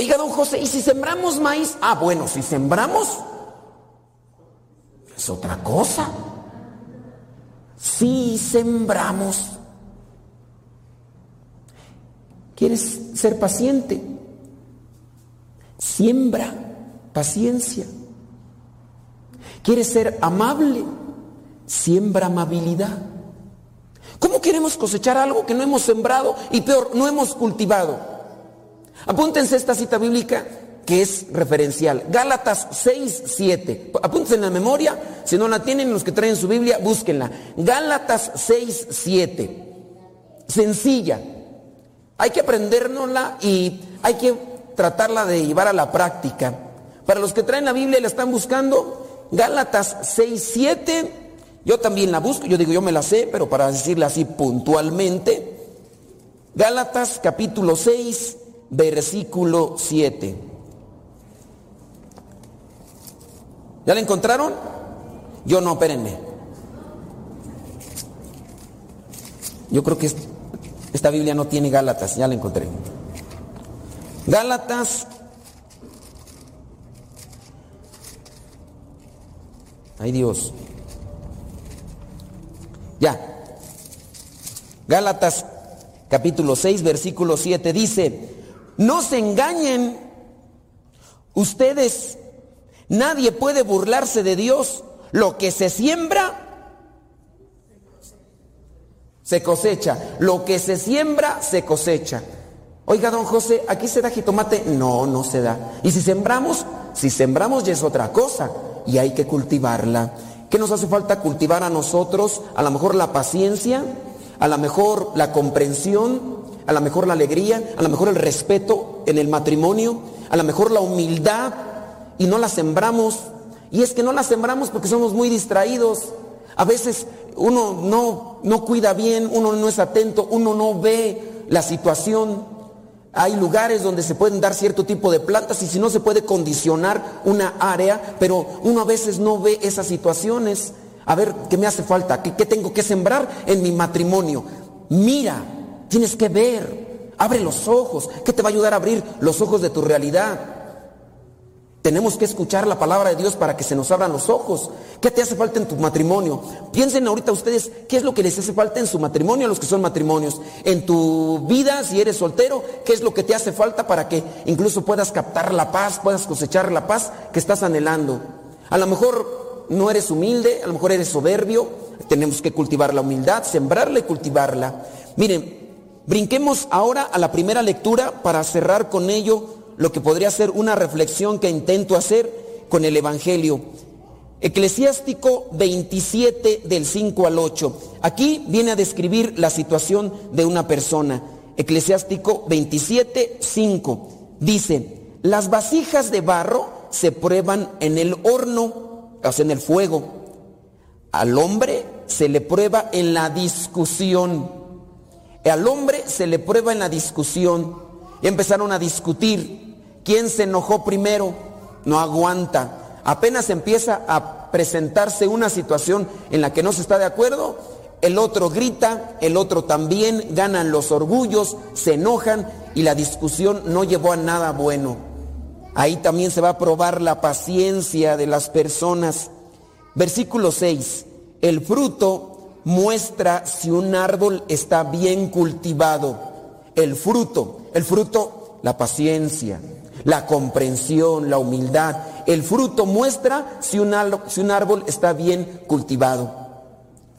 Oiga, don José, ¿y si sembramos maíz? Ah, bueno, si sembramos es otra cosa. Si sembramos. ¿Quieres ser paciente? Siembra paciencia. ¿Quieres ser amable? Siembra amabilidad. ¿Cómo queremos cosechar algo que no hemos sembrado y peor, no hemos cultivado? Apúntense esta cita bíblica que es referencial. Gálatas 6, 7. Apúntense en la memoria. Si no la tienen, los que traen su Biblia, búsquenla. Gálatas 6, 7. Sencilla. Hay que aprendérnosla y hay que tratarla de llevar a la práctica. Para los que traen la Biblia y la están buscando, Gálatas 6, 7. Yo también la busco, yo digo, yo me la sé, pero para decirla así puntualmente. Gálatas capítulo 6, versículo 7. ¿Ya la encontraron? Yo no, espérenme. Yo creo que es- esta Biblia no tiene Gálatas, ya la encontré. Gálatas. Ay Dios. Ya. Gálatas capítulo 6, versículo 7 dice, no se engañen ustedes, nadie puede burlarse de Dios, lo que se siembra, se cosecha, lo que se siembra, se cosecha. Oiga, don José, ¿aquí se da jitomate? No, no se da. Y si sembramos, si sembramos ya es otra cosa y hay que cultivarla. ¿Qué nos hace falta cultivar a nosotros? A lo mejor la paciencia, a lo mejor la comprensión, a lo mejor la alegría, a lo mejor el respeto en el matrimonio, a lo mejor la humildad y no la sembramos. Y es que no la sembramos porque somos muy distraídos. A veces uno no, no cuida bien, uno no es atento, uno no ve la situación. Hay lugares donde se pueden dar cierto tipo de plantas y si no se puede condicionar una área, pero uno a veces no ve esas situaciones. A ver, ¿qué me hace falta? ¿Qué, qué tengo que sembrar en mi matrimonio? Mira, tienes que ver, abre los ojos. ¿Qué te va a ayudar a abrir los ojos de tu realidad? Tenemos que escuchar la palabra de Dios para que se nos abran los ojos. ¿Qué te hace falta en tu matrimonio? Piensen ahorita ustedes qué es lo que les hace falta en su matrimonio a los que son matrimonios. En tu vida, si eres soltero, qué es lo que te hace falta para que incluso puedas captar la paz, puedas cosechar la paz que estás anhelando. A lo mejor no eres humilde, a lo mejor eres soberbio. Tenemos que cultivar la humildad, sembrarla y cultivarla. Miren, brinquemos ahora a la primera lectura para cerrar con ello lo que podría ser una reflexión que intento hacer con el Evangelio. Eclesiástico 27 del 5 al 8. Aquí viene a describir la situación de una persona. Eclesiástico 27, 5. Dice, las vasijas de barro se prueban en el horno, o sea, en el fuego. Al hombre se le prueba en la discusión. Al hombre se le prueba en la discusión. Empezaron a discutir. ¿Quién se enojó primero? No aguanta. Apenas empieza a presentarse una situación en la que no se está de acuerdo, el otro grita, el otro también, ganan los orgullos, se enojan y la discusión no llevó a nada bueno. Ahí también se va a probar la paciencia de las personas. Versículo 6. El fruto muestra si un árbol está bien cultivado. El fruto, el fruto, la paciencia, la comprensión, la humildad. El fruto muestra si un, árbol, si un árbol está bien cultivado.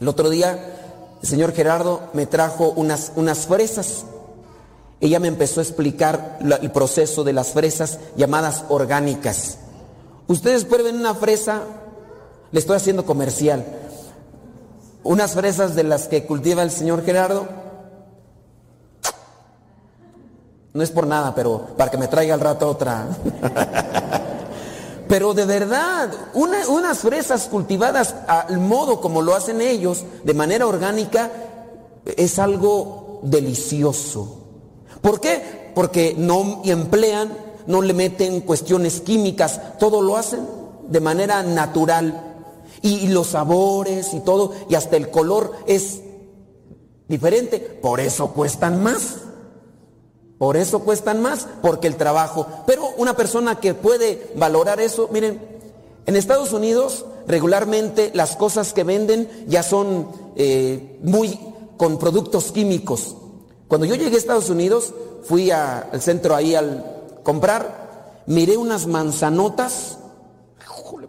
El otro día el señor Gerardo me trajo unas, unas fresas. Ella me empezó a explicar el proceso de las fresas llamadas orgánicas. Ustedes prueben una fresa, le estoy haciendo comercial, unas fresas de las que cultiva el señor Gerardo No es por nada, pero para que me traiga al rato otra. Pero de verdad, una- unas fresas cultivadas al modo como lo hacen ellos, de manera orgánica, es algo delicioso. ¿Por qué? Porque no emplean, no le meten cuestiones químicas, todo lo hacen de manera natural. Y, los sabores y todo, y hasta el color es diferente. Por eso cuestan más. Por eso cuestan más, porque el trabajo. Pero una persona que puede valorar eso, miren, en Estados Unidos regularmente las cosas que venden ya son eh, muy con productos químicos. Cuando yo llegué a Estados Unidos, fui al centro ahí al comprar, miré unas manzanotas,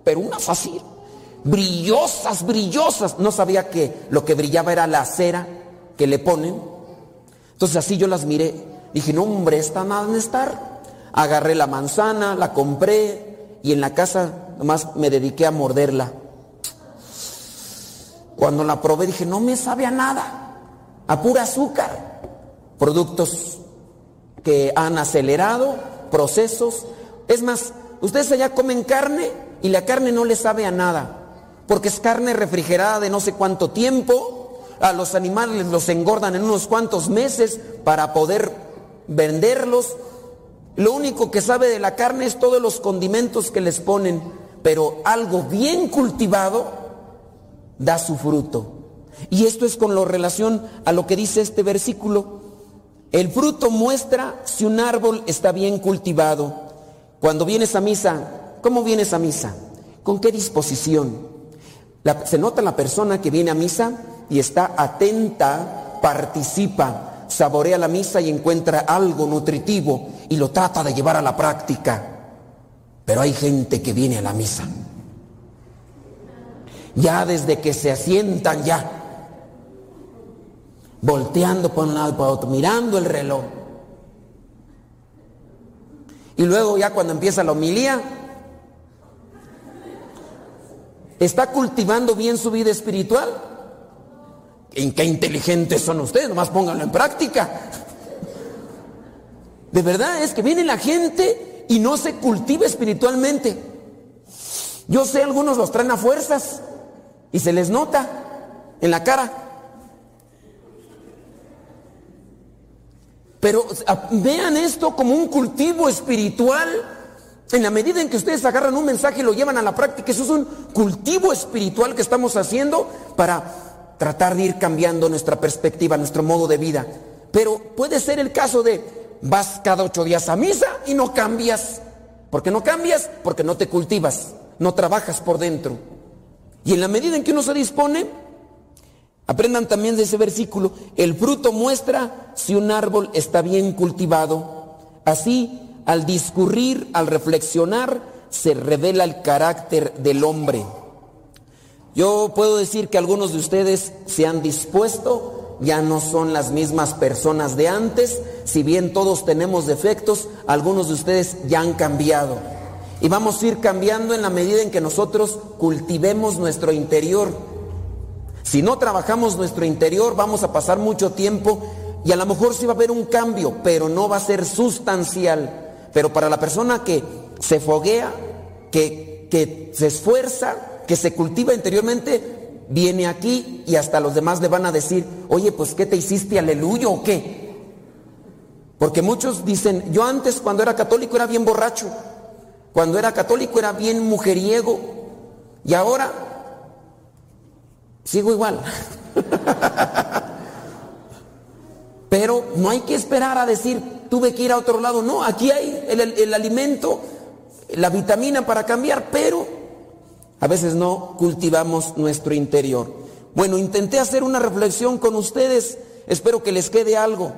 pero unas así, brillosas, brillosas. No sabía que lo que brillaba era la cera que le ponen. Entonces así yo las miré. Dije, no hombre, esta nada. Agarré la manzana, la compré y en la casa nomás me dediqué a morderla. Cuando la probé dije, no me sabe a nada, a pura azúcar. Productos que han acelerado procesos. Es más, ustedes allá comen carne y la carne no les sabe a nada, porque es carne refrigerada de no sé cuánto tiempo. A los animales los engordan en unos cuantos meses para poder venderlos. Lo único que sabe de la carne es todos los condimentos que les ponen, pero algo bien cultivado da su fruto. Y esto es con lo relación a lo que dice este versículo. El fruto muestra si un árbol está bien cultivado. Cuando vienes a misa, ¿cómo vienes a misa? ¿Con qué disposición? Se nota la persona que viene a misa y está atenta, participa, saborea la misa y encuentra algo nutritivo y lo trata de llevar a la práctica. Pero hay gente que viene a la misa. Ya desde que se asientan ya, volteando por un lado por otro, mirando el reloj. Y luego ya cuando empieza la homilía, ¿está cultivando bien su vida espiritual? ¿En qué inteligentes son ustedes? Nomás pónganlo en práctica. De verdad es que viene la gente y no se cultiva espiritualmente. Yo sé, algunos los traen a fuerzas y se les nota en la cara. Pero a- vean esto como un cultivo espiritual. En la medida en que ustedes agarran un mensaje y lo llevan a la práctica, eso es un cultivo espiritual que estamos haciendo para tratar de ir cambiando nuestra perspectiva, nuestro modo de vida. Pero puede ser el caso de vas cada ocho días a misa y no cambias. ¿Por qué no cambias? Porque no te cultivas, no trabajas por dentro. Y en la medida en que uno se dispone, aprendan también de ese versículo, el fruto muestra si un árbol está bien cultivado. Así, al discurrir, al reflexionar, se revela el carácter del hombre. Yo puedo decir que algunos de ustedes se han dispuesto, ya no son las mismas personas de antes, si bien todos tenemos defectos, algunos de ustedes ya han cambiado. Y vamos a ir cambiando en la medida en que nosotros cultivemos nuestro interior. Si no trabajamos nuestro interior, vamos a pasar mucho tiempo y a lo mejor sí va a haber un cambio, pero no va a ser sustancial. Pero para la persona que se foguea, que, que se esfuerza, que se cultiva interiormente, viene aquí y hasta los demás le van a decir, oye, pues ¿qué te hiciste aleluya o qué? Porque muchos dicen, yo antes cuando era católico era bien borracho, cuando era católico era bien mujeriego y ahora sigo igual. Pero no hay que esperar a decir, tuve que ir a otro lado. No, aquí hay el, alimento, la vitamina para cambiar, pero a veces no cultivamos nuestro interior. Bueno, intenté hacer una reflexión con ustedes, espero que les quede algo.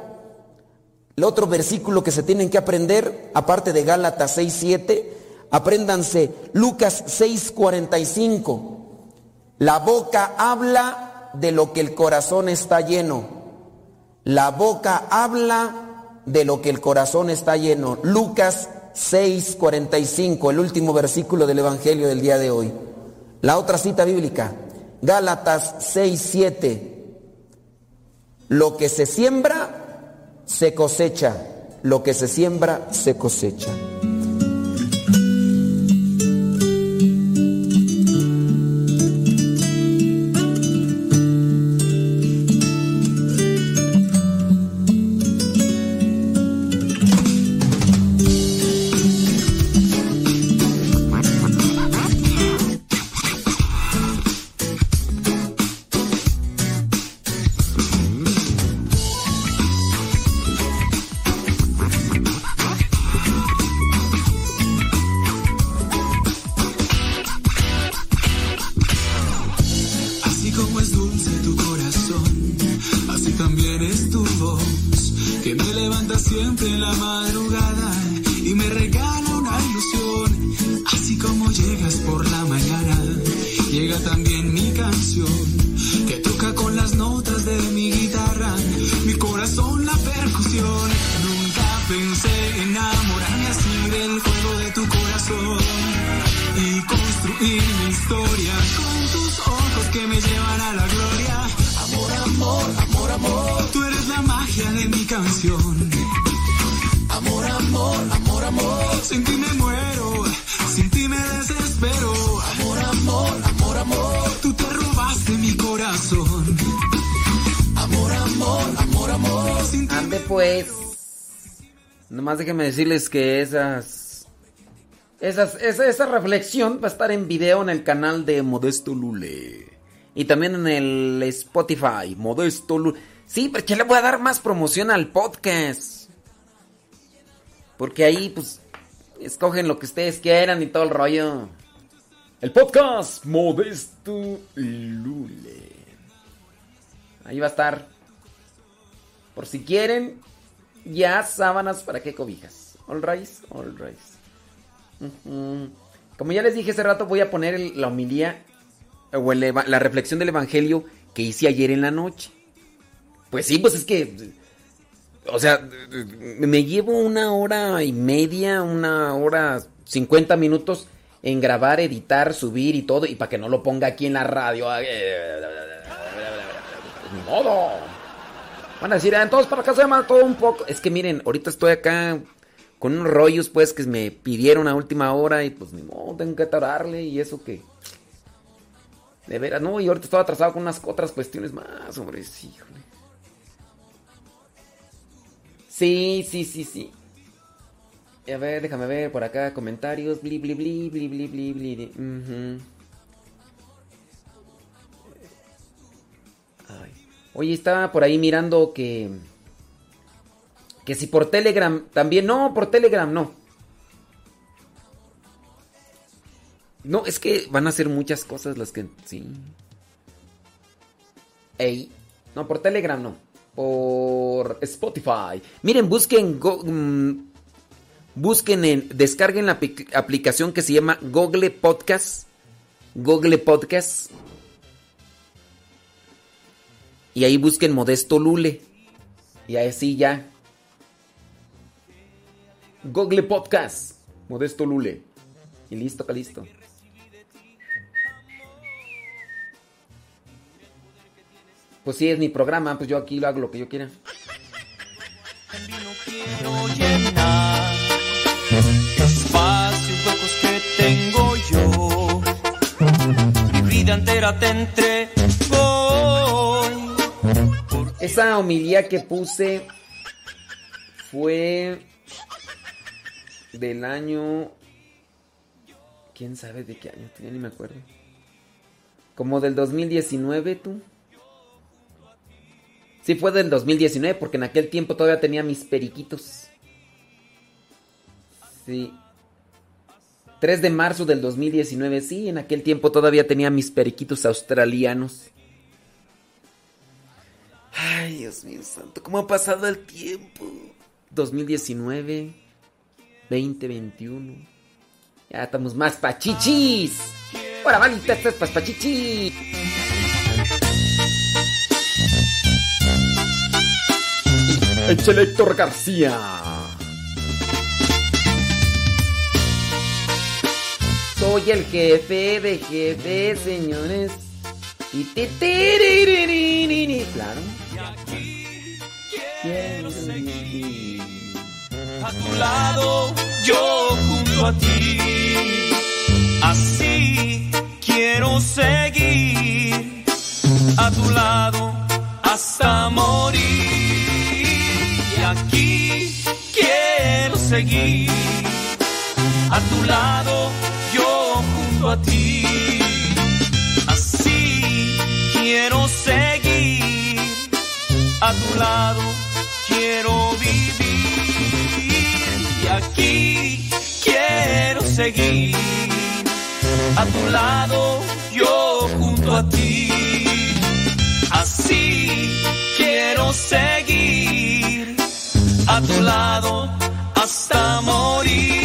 El otro versículo que se tienen que aprender, aparte de Gálatas 6, 7, apréndanse Lucas 6, 45. La boca habla de lo que el corazón está lleno. La boca habla de lo que el corazón está lleno. Lucas 6, 45, el último versículo del Evangelio del día de hoy. La otra cita bíblica, Gálatas 6, 7. Lo que se siembra, se cosecha. lo que se siembra se cosecha. Decirles que esas, esas, esa, esa reflexión va a estar en video en el canal de Modesto Lule. Y también en el Spotify, Modesto Lule. Sí, porque le voy a dar más promoción al podcast. Porque ahí, pues, escogen lo que ustedes quieran y todo el rollo. El podcast Modesto Lule. Ahí va a estar. Por si quieren, ya sábanas para qué cobijas. All right, all. Ujú. Como ya les dije hace rato, voy a poner la homilía o el la reflexión del evangelio que hice ayer en la noche. Pues sí, pues es que. O sea, me llevo una hora y media, una hora, 50 minutos en grabar, editar, subir y todo, y para que no lo ponga aquí en la radio. Ni modo. Van a decir, "Ah, entonces para acá se llama todo un poco. Es que miren, ahorita estoy acá con unos rollos pues que me pidieron a última hora y pues ni modo, tengo que atararle y eso que... De veras, no, y ahorita estoy atrasado con unas otras cuestiones más, hombre, sí, híjole. Sí, sí, sí, sí. A ver, déjame ver por acá comentarios. Bli, bli, bli, bli, bli, bli, bli. ujú. Ay. Oye, estaba por ahí mirando que. Que si por Telegram también. No, por Telegram no. No, es que van a ser muchas cosas las que. Sí. Ey. No, por Telegram no. Por Spotify. Miren, busquen. Mm, busquen en. Descarguen la apli- aplicación que se llama Google Podcast. Google Podcast. Y ahí busquen Modesto Lule. Y así ya. Google Podcast. Modesto Lule. Y listo, acá listo. Pues sí, es mi programa, pues yo aquí lo hago lo que yo quiera. quiero llenar espacios huecos que tengo yo. Mi vida entera te entrego. Esa homilía que puse fue del año. ¿Quién sabe de qué año? Ya ni me acuerdo. Como del 2019, tú. Sí, fue del 2019, porque en aquel tiempo todavía tenía mis periquitos. Sí. 3 de marzo del 2019, sí, en aquel tiempo todavía tenía mis periquitos australianos. Ay, Dios mío santo, ¿cómo ha pasado el tiempo? 2019, 2021. Ya estamos más pachichis. Ahora, manita, estás pas pachichis. Échale Héctor García. Soy el jefe de jefes, señores. Y tiriririririni. Claro. Quiero vivir. A tu lado, yo junto a ti. Así quiero seguir a tu lado hasta morir. Y aquí quiero seguir a tu lado, yo junto a ti. Así quiero seguir a tu lado, quiero vivir. Aquí quiero seguir a tu lado, yo junto a ti. Así quiero seguir a tu lado hasta morir.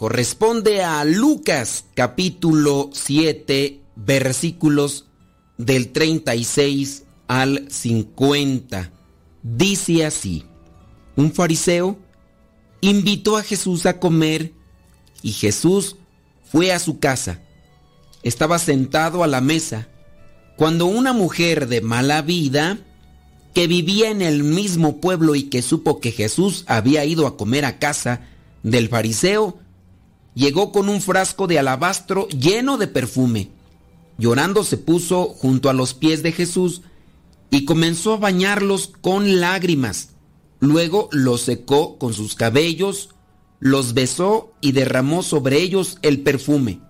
corresponde a Lucas capítulo 7 versículos del 36 al 50. Dice así, un fariseo invitó a Jesús a comer y Jesús fue a su casa. Estaba sentado a la mesa cuando una mujer de mala vida que vivía en el mismo pueblo y que supo que Jesús había ido a comer a casa del fariseo, llegó con un frasco de alabastro lleno de perfume. Llorando se puso junto a los pies de Jesús y comenzó a bañarlos con lágrimas. Luego los secó con sus cabellos, los besó y derramó sobre ellos el perfume.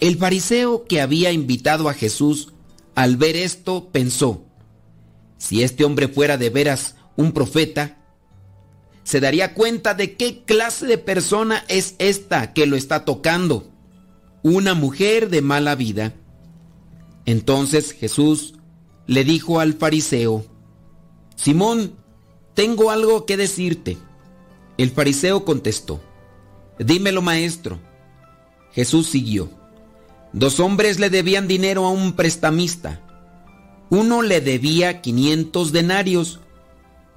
El fariseo que había invitado a Jesús, al ver esto, pensó, si este hombre fuera de veras un profeta, se daría cuenta de qué clase de persona es esta que lo está tocando. Una mujer de mala vida. Entonces Jesús le dijo al fariseo, Simón, tengo algo que decirte. El fariseo contestó, Dímelo maestro. Jesús siguió. Dos hombres le debían dinero a un prestamista. Uno le debía 500 denarios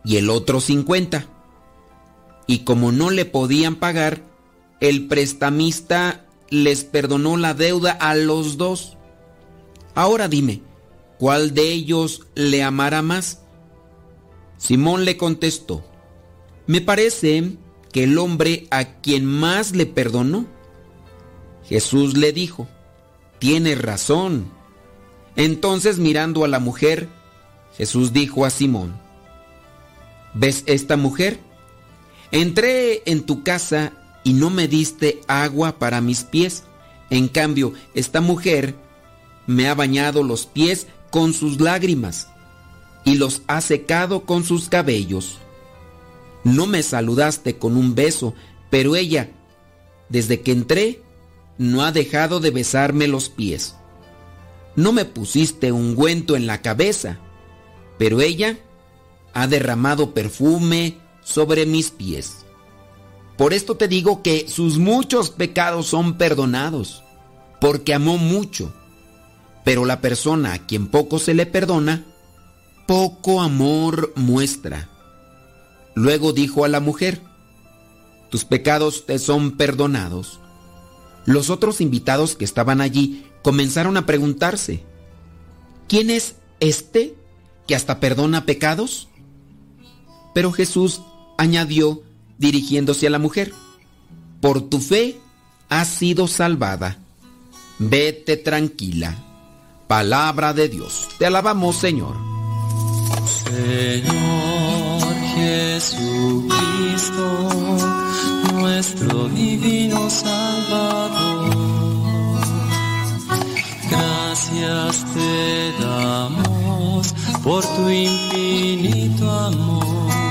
y el otro 50. Y como no le podían pagar, el prestamista les perdonó la deuda a los dos. Ahora dime, ¿cuál de ellos le amará más? Simón le contestó, me parece que el hombre a quien más le perdonó. Jesús le dijo, tienes razón. Entonces mirando a la mujer, Jesús dijo a Simón, ¿ves esta mujer? Entré en tu casa y no me diste agua para mis pies. En cambio, esta mujer me ha bañado los pies con sus lágrimas y los ha secado con sus cabellos. No me saludaste con un beso, pero ella, desde que entré, no ha dejado de besarme los pies. No me pusiste ungüento en la cabeza, pero ella ha derramado perfume sobre mis pies. Por esto te digo que sus muchos pecados son perdonados, porque amó mucho. Pero la persona a quien poco se le perdona, poco amor muestra. Luego dijo a la mujer, tus pecados te son perdonados. Los otros invitados que estaban allí comenzaron a preguntarse, ¿quién es este que hasta perdona pecados? Pero Jesús añadió dirigiéndose a la mujer, por tu fe has sido salvada. Vete tranquila. Palabra de Dios. Te alabamos, Señor. Señor Jesucristo, nuestro divino Salvador, gracias te damos por tu infinito amor.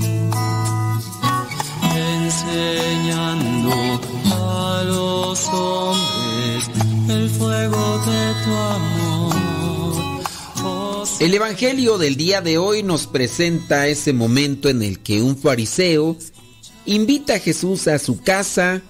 enseñando a los hombres el fuego de tu amor. Oh, El Evangelio del día de hoy nos presenta ese momento en el que un fariseo invita a Jesús a su casa,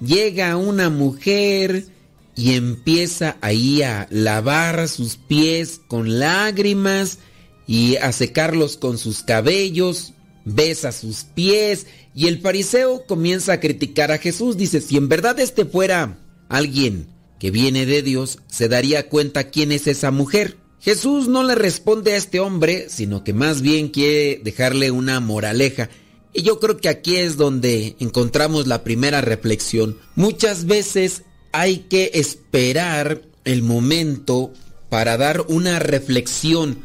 llega una mujer y empieza ahí a lavar sus pies con lágrimas y a secarlos con sus cabellos, besa sus pies y el fariseo comienza a criticar a Jesús. Dice, si en verdad este fuera alguien que viene de Dios, se daría cuenta quién es esa mujer. Jesús no le responde a este hombre, sino que más bien quiere dejarle una moraleja. Y yo creo que aquí es donde encontramos la primera reflexión. Muchas veces hay que esperar el momento para dar una reflexión.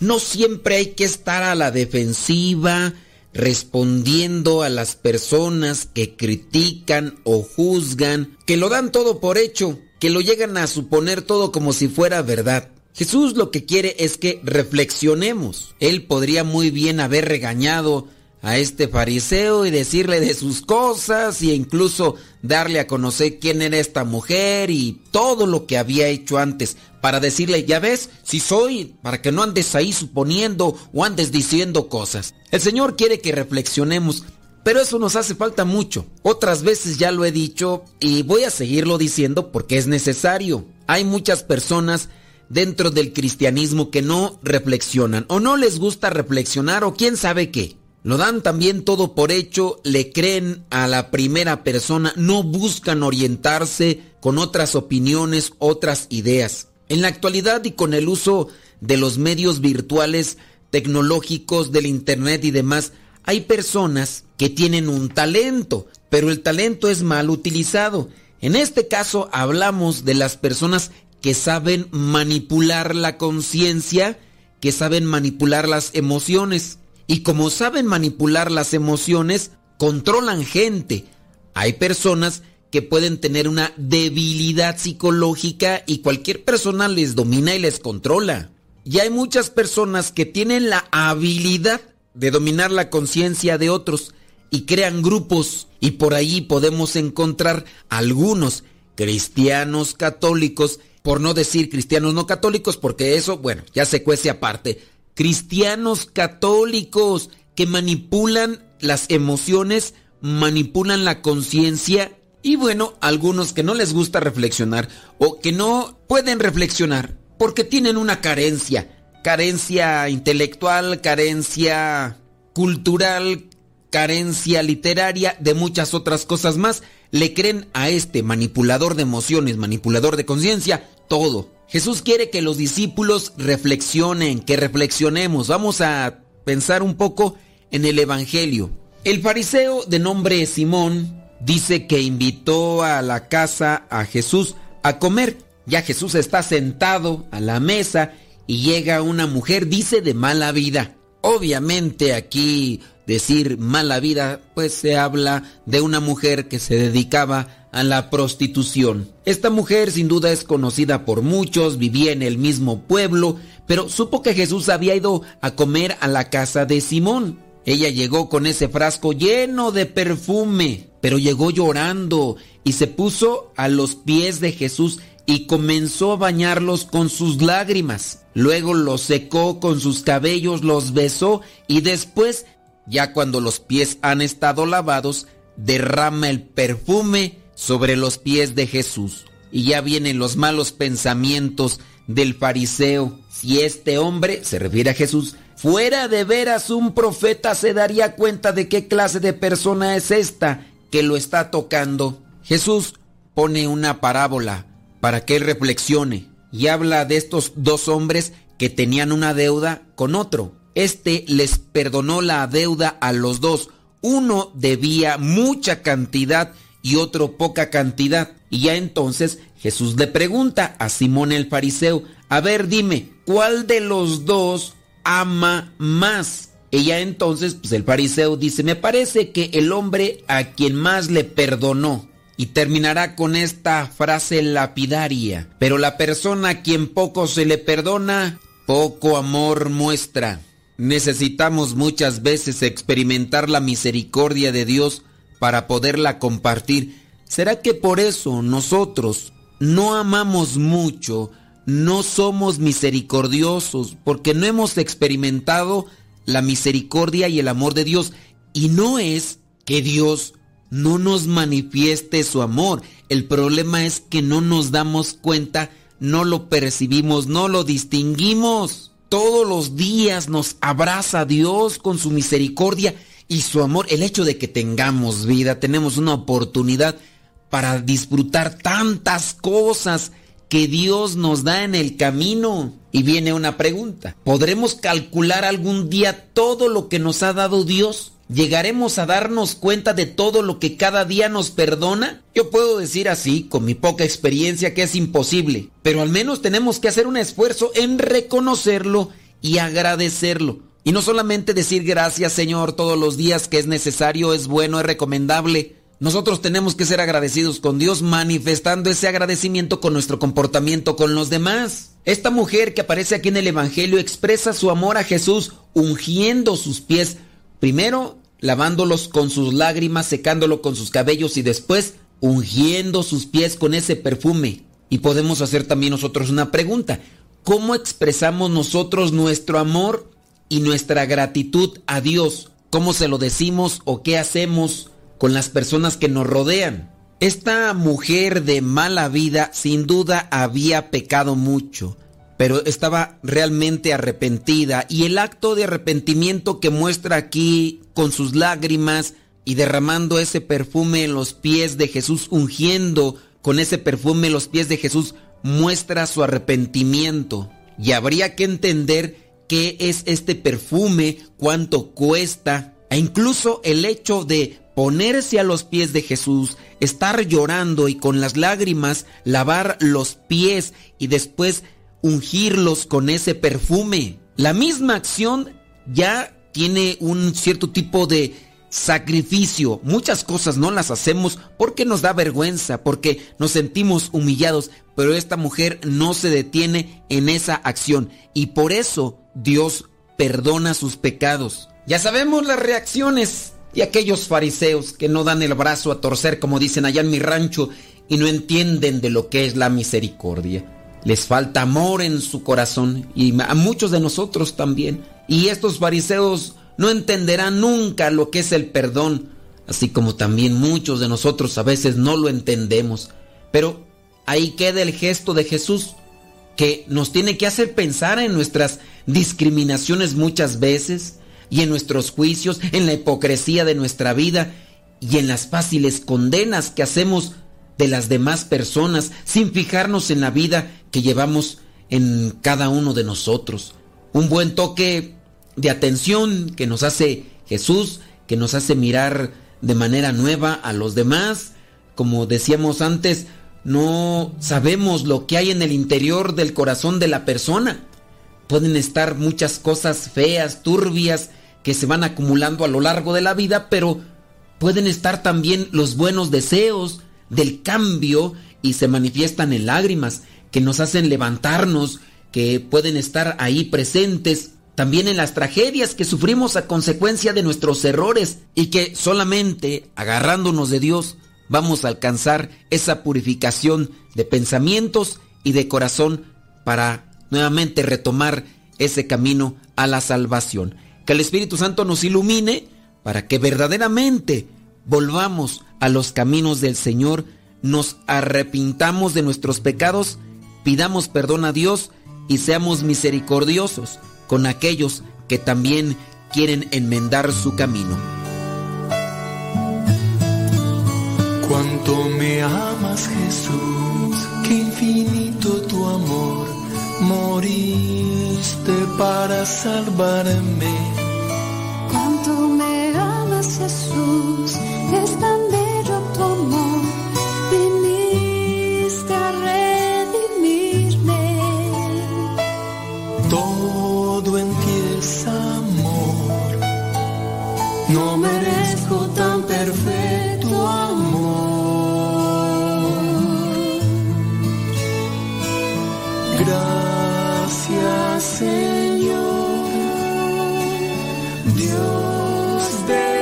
No siempre hay que estar a la defensiva respondiendo a las personas que critican o juzgan, que lo dan todo por hecho, que lo llegan a suponer todo como si fuera verdad. Jesús lo que quiere es que reflexionemos. Él podría muy bien haber regañado a este fariseo y decirle de sus cosas e incluso darle a conocer quién era esta mujer y todo lo que había hecho antes para decirle, ya ves, si soy, para que no andes ahí suponiendo o andes diciendo cosas. El Señor quiere que reflexionemos, pero eso nos hace falta mucho. Otras veces ya lo he dicho y voy a seguirlo diciendo porque es necesario. Hay muchas personas dentro del cristianismo que no reflexionan o no les gusta reflexionar o quién sabe qué. Lo dan también todo por hecho, le creen a la primera persona, no buscan orientarse con otras opiniones, otras ideas. En la actualidad y con el uso de los medios virtuales, tecnológicos, del Internet y demás, hay personas que tienen un talento, pero el talento es mal utilizado. En este caso hablamos de las personas que saben manipular la conciencia, que saben manipular las emociones. Y como saben manipular las emociones, controlan gente. Hay personas que pueden tener una debilidad psicológica y cualquier persona les domina y les controla. Y hay muchas personas que tienen la habilidad de dominar la conciencia de otros y crean grupos y por ahí podemos encontrar algunos cristianos católicos, por no decir cristianos no católicos, porque eso, bueno, ya se cuece aparte cristianos católicos que manipulan las emociones, manipulan la conciencia y bueno, algunos que no les gusta reflexionar o que no pueden reflexionar porque tienen una carencia, carencia intelectual, carencia cultural, carencia literaria, de muchas otras cosas más, le creen a este manipulador de emociones, manipulador de conciencia, todo. Jesús quiere que los discípulos reflexionen, que reflexionemos. Vamos a pensar un poco en el Evangelio. El fariseo de nombre Simón dice que invitó a la casa a Jesús a comer. Ya Jesús está sentado a la mesa y llega una mujer, dice, de mala vida. Obviamente aquí decir mala vida, pues se habla de una mujer que se dedicaba a la prostitución. Esta mujer sin duda es conocida por muchos, vivía en el mismo pueblo, pero supo que Jesús había ido a comer a la casa de Simón. Ella llegó con ese frasco lleno de perfume, pero llegó llorando y se puso a los pies de Jesús y comenzó a bañarlos con sus lágrimas. Luego los secó con sus cabellos, los besó y después, ya cuando los pies han estado lavados, derrama el perfume sobre los pies de Jesús. Y ya vienen los malos pensamientos del fariseo. Si este hombre, se refiere a Jesús, fuera de veras un profeta, se daría cuenta de qué clase de persona es esta que lo está tocando. Jesús pone una parábola para que él reflexione y habla de estos dos hombres que tenían una deuda con otro. este les perdonó la deuda a los dos. Uno debía mucha cantidad y otro poca cantidad. Y ya entonces Jesús le pregunta a Simón el fariseo, a ver dime, ¿cuál de los dos ama más? Ya entonces pues el fariseo dice, me parece que el hombre a quien más le perdonó. Y terminará con esta frase lapidaria, pero la persona a quien poco se le perdona, poco amor muestra. Necesitamos muchas veces experimentar la misericordia de Dios para poderla compartir. ¿Será que por eso nosotros no amamos mucho, no somos misericordiosos, porque no hemos experimentado la misericordia y el amor de Dios? Y no es que Dios no nos manifieste su amor. El problema es que no nos damos cuenta, no lo percibimos, no lo distinguimos. Todos los días nos abraza Dios con su misericordia y su amor. El hecho de que tengamos vida, tenemos una oportunidad para disfrutar tantas cosas que Dios nos da en el camino. Y viene una pregunta. ¿Podremos calcular algún día todo lo que nos ha dado Dios? ¿Llegaremos a darnos cuenta de todo lo que cada día nos perdona? Yo puedo decir así, con mi poca experiencia, que es imposible, pero al menos tenemos que hacer un esfuerzo en reconocerlo y agradecerlo. Y no solamente decir gracias Señor todos los días que es necesario, es bueno, es recomendable. Nosotros tenemos que ser agradecidos con Dios manifestando ese agradecimiento con nuestro comportamiento con los demás. Esta mujer que aparece aquí en el Evangelio expresa su amor a Jesús ungiendo sus pies Primero lavándolos con sus lágrimas, secándolo con sus cabellos y después ungiendo sus pies con ese perfume. Y podemos hacer también nosotros una pregunta. ¿Cómo expresamos nosotros nuestro amor y nuestra gratitud a Dios? ¿Cómo se lo decimos o qué hacemos con las personas que nos rodean? Esta mujer de mala vida sin duda había pecado mucho pero estaba realmente arrepentida y el acto de arrepentimiento que muestra aquí con sus lágrimas y derramando ese perfume en los pies de Jesús, ungiendo con ese perfume los pies de Jesús, muestra su arrepentimiento. Y habría que entender qué es este perfume, cuánto cuesta, e incluso el hecho de ponerse a los pies de Jesús, estar llorando y con las lágrimas lavar los pies y después ungirlos con ese perfume. La misma acción ya tiene un cierto tipo de sacrificio. Muchas cosas no las hacemos porque nos da vergüenza, porque nos sentimos humillados, pero esta mujer no se detiene en esa acción y por eso Dios perdona sus pecados. Ya sabemos las reacciones de aquellos fariseos que no dan el brazo a torcer, como dicen allá en mi rancho, y no entienden de lo que es la misericordia les falta amor en su corazón y a muchos de nosotros también. Y estos fariseos no entenderán nunca lo que es el perdón, así como también muchos de nosotros a veces no lo entendemos. Pero ahí queda el gesto de Jesús que nos tiene que hacer pensar en nuestras discriminaciones muchas veces y en nuestros juicios, en la hipocresía de nuestra vida y en las fáciles condenas que hacemos de las demás personas sin fijarnos en la vida que llevamos en cada uno de nosotros. Un buen toque de atención que nos hace Jesús, que nos hace mirar de manera nueva a los demás. Como decíamos antes, no sabemos lo que hay en el interior del corazón de la persona. Pueden estar muchas cosas feas, turbias, que se van acumulando a lo largo de la vida, pero pueden estar también los buenos deseos, del cambio y se manifiestan en lágrimas que nos hacen levantarnos, que pueden estar ahí presentes también en las tragedias que sufrimos a consecuencia de nuestros errores y que solamente agarrándonos de Dios vamos a alcanzar esa purificación de pensamientos y de corazón para nuevamente retomar ese camino a la salvación. Que el Espíritu Santo nos ilumine para que verdaderamente volvamos a los caminos del Señor, nos arrepintamos de nuestros pecados, pidamos perdón a Dios y seamos misericordiosos con aquellos que también quieren enmendar su camino. Cuánto me amas Jesús, infinito tu amor, moriste para salvarme. Cuánto me amas, Jesús, es tan bello tu amor. Viniste a redimirme. Todo en ti es amor. No merezco tan perfecto Señor, Dios del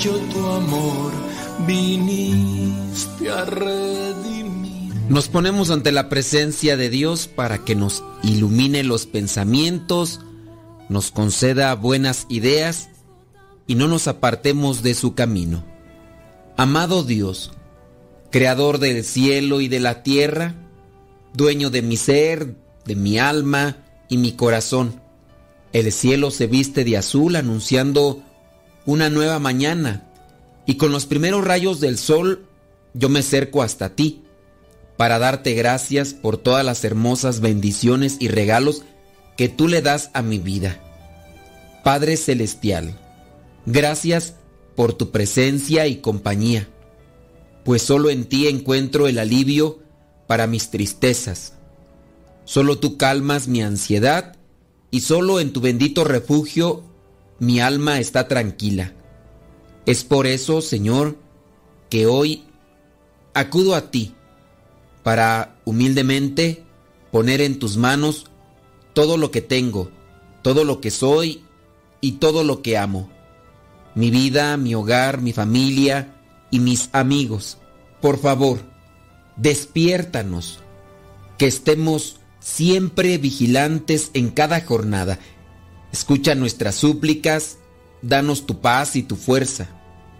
tu amor, viniste a redimir. Nos ponemos ante la presencia de Dios para que nos ilumine los pensamientos, nos conceda buenas ideas y no nos apartemos de su camino. Amado Dios, Creador del cielo y de la tierra, dueño de mi ser, de mi alma y mi corazón, el cielo se viste de azul anunciando una nueva mañana y con los primeros rayos del sol yo me acerco hasta ti para darte gracias por todas las hermosas bendiciones y regalos que tú le das a mi vida. Padre Celestial, gracias por tu presencia y compañía, pues solo en ti encuentro el alivio para mis tristezas. Solo tú calmas mi ansiedad y solo en tu bendito refugio mi alma está tranquila. Es por eso, Señor, que hoy acudo a ti para humildemente poner en tus manos todo lo que tengo, todo lo que soy y todo lo que amo. Mi vida, mi hogar, mi familia y mis amigos. Por favor, despiértanos, que estemos siempre vigilantes en cada jornada. Escucha nuestras súplicas, danos tu paz y tu fuerza.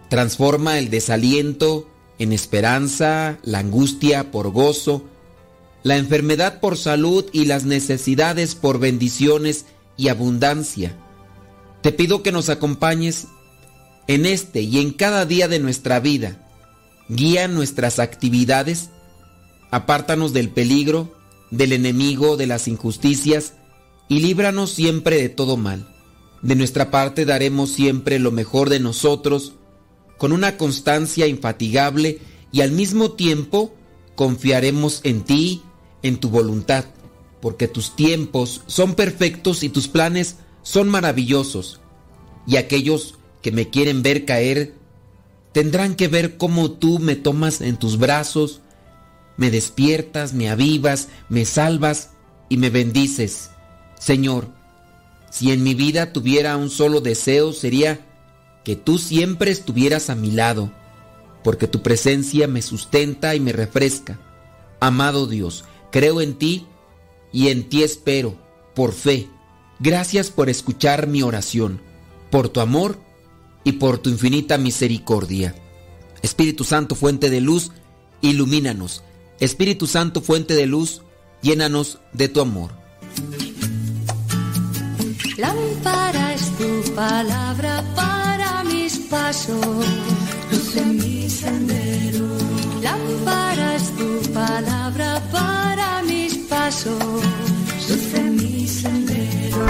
Transforma el desaliento en esperanza, la angustia por gozo, la enfermedad por salud y las necesidades por bendiciones y abundancia. Te pido que nos acompañes en este y en cada día de nuestra vida. Guía nuestras actividades, apártanos del peligro, del enemigo, de las injusticias y líbranos siempre de todo mal. De nuestra parte daremos siempre lo mejor de nosotros, con una constancia infatigable y al mismo tiempo confiaremos en ti, en tu voluntad, porque tus tiempos son perfectos y tus planes son maravillosos. Y aquellos que me quieren ver caer tendrán que ver cómo tú me tomas en tus brazos, me despiertas, me avivas, me salvas y me bendices. Señor, si en mi vida tuviera un solo deseo sería que tú siempre estuvieras a mi lado, porque tu presencia me sustenta y me refresca. Amado Dios, creo en ti y en ti espero, por fe. Gracias por escuchar mi oración, por tu amor y por tu infinita misericordia. Espíritu Santo, fuente de luz, ilumínanos. Espíritu Santo, fuente de luz, llénanos de tu amor. Lámpara es tu palabra para mis pasos, luz en mi sendero. Lámpara es tu palabra para mis pasos, luz en mi sendero.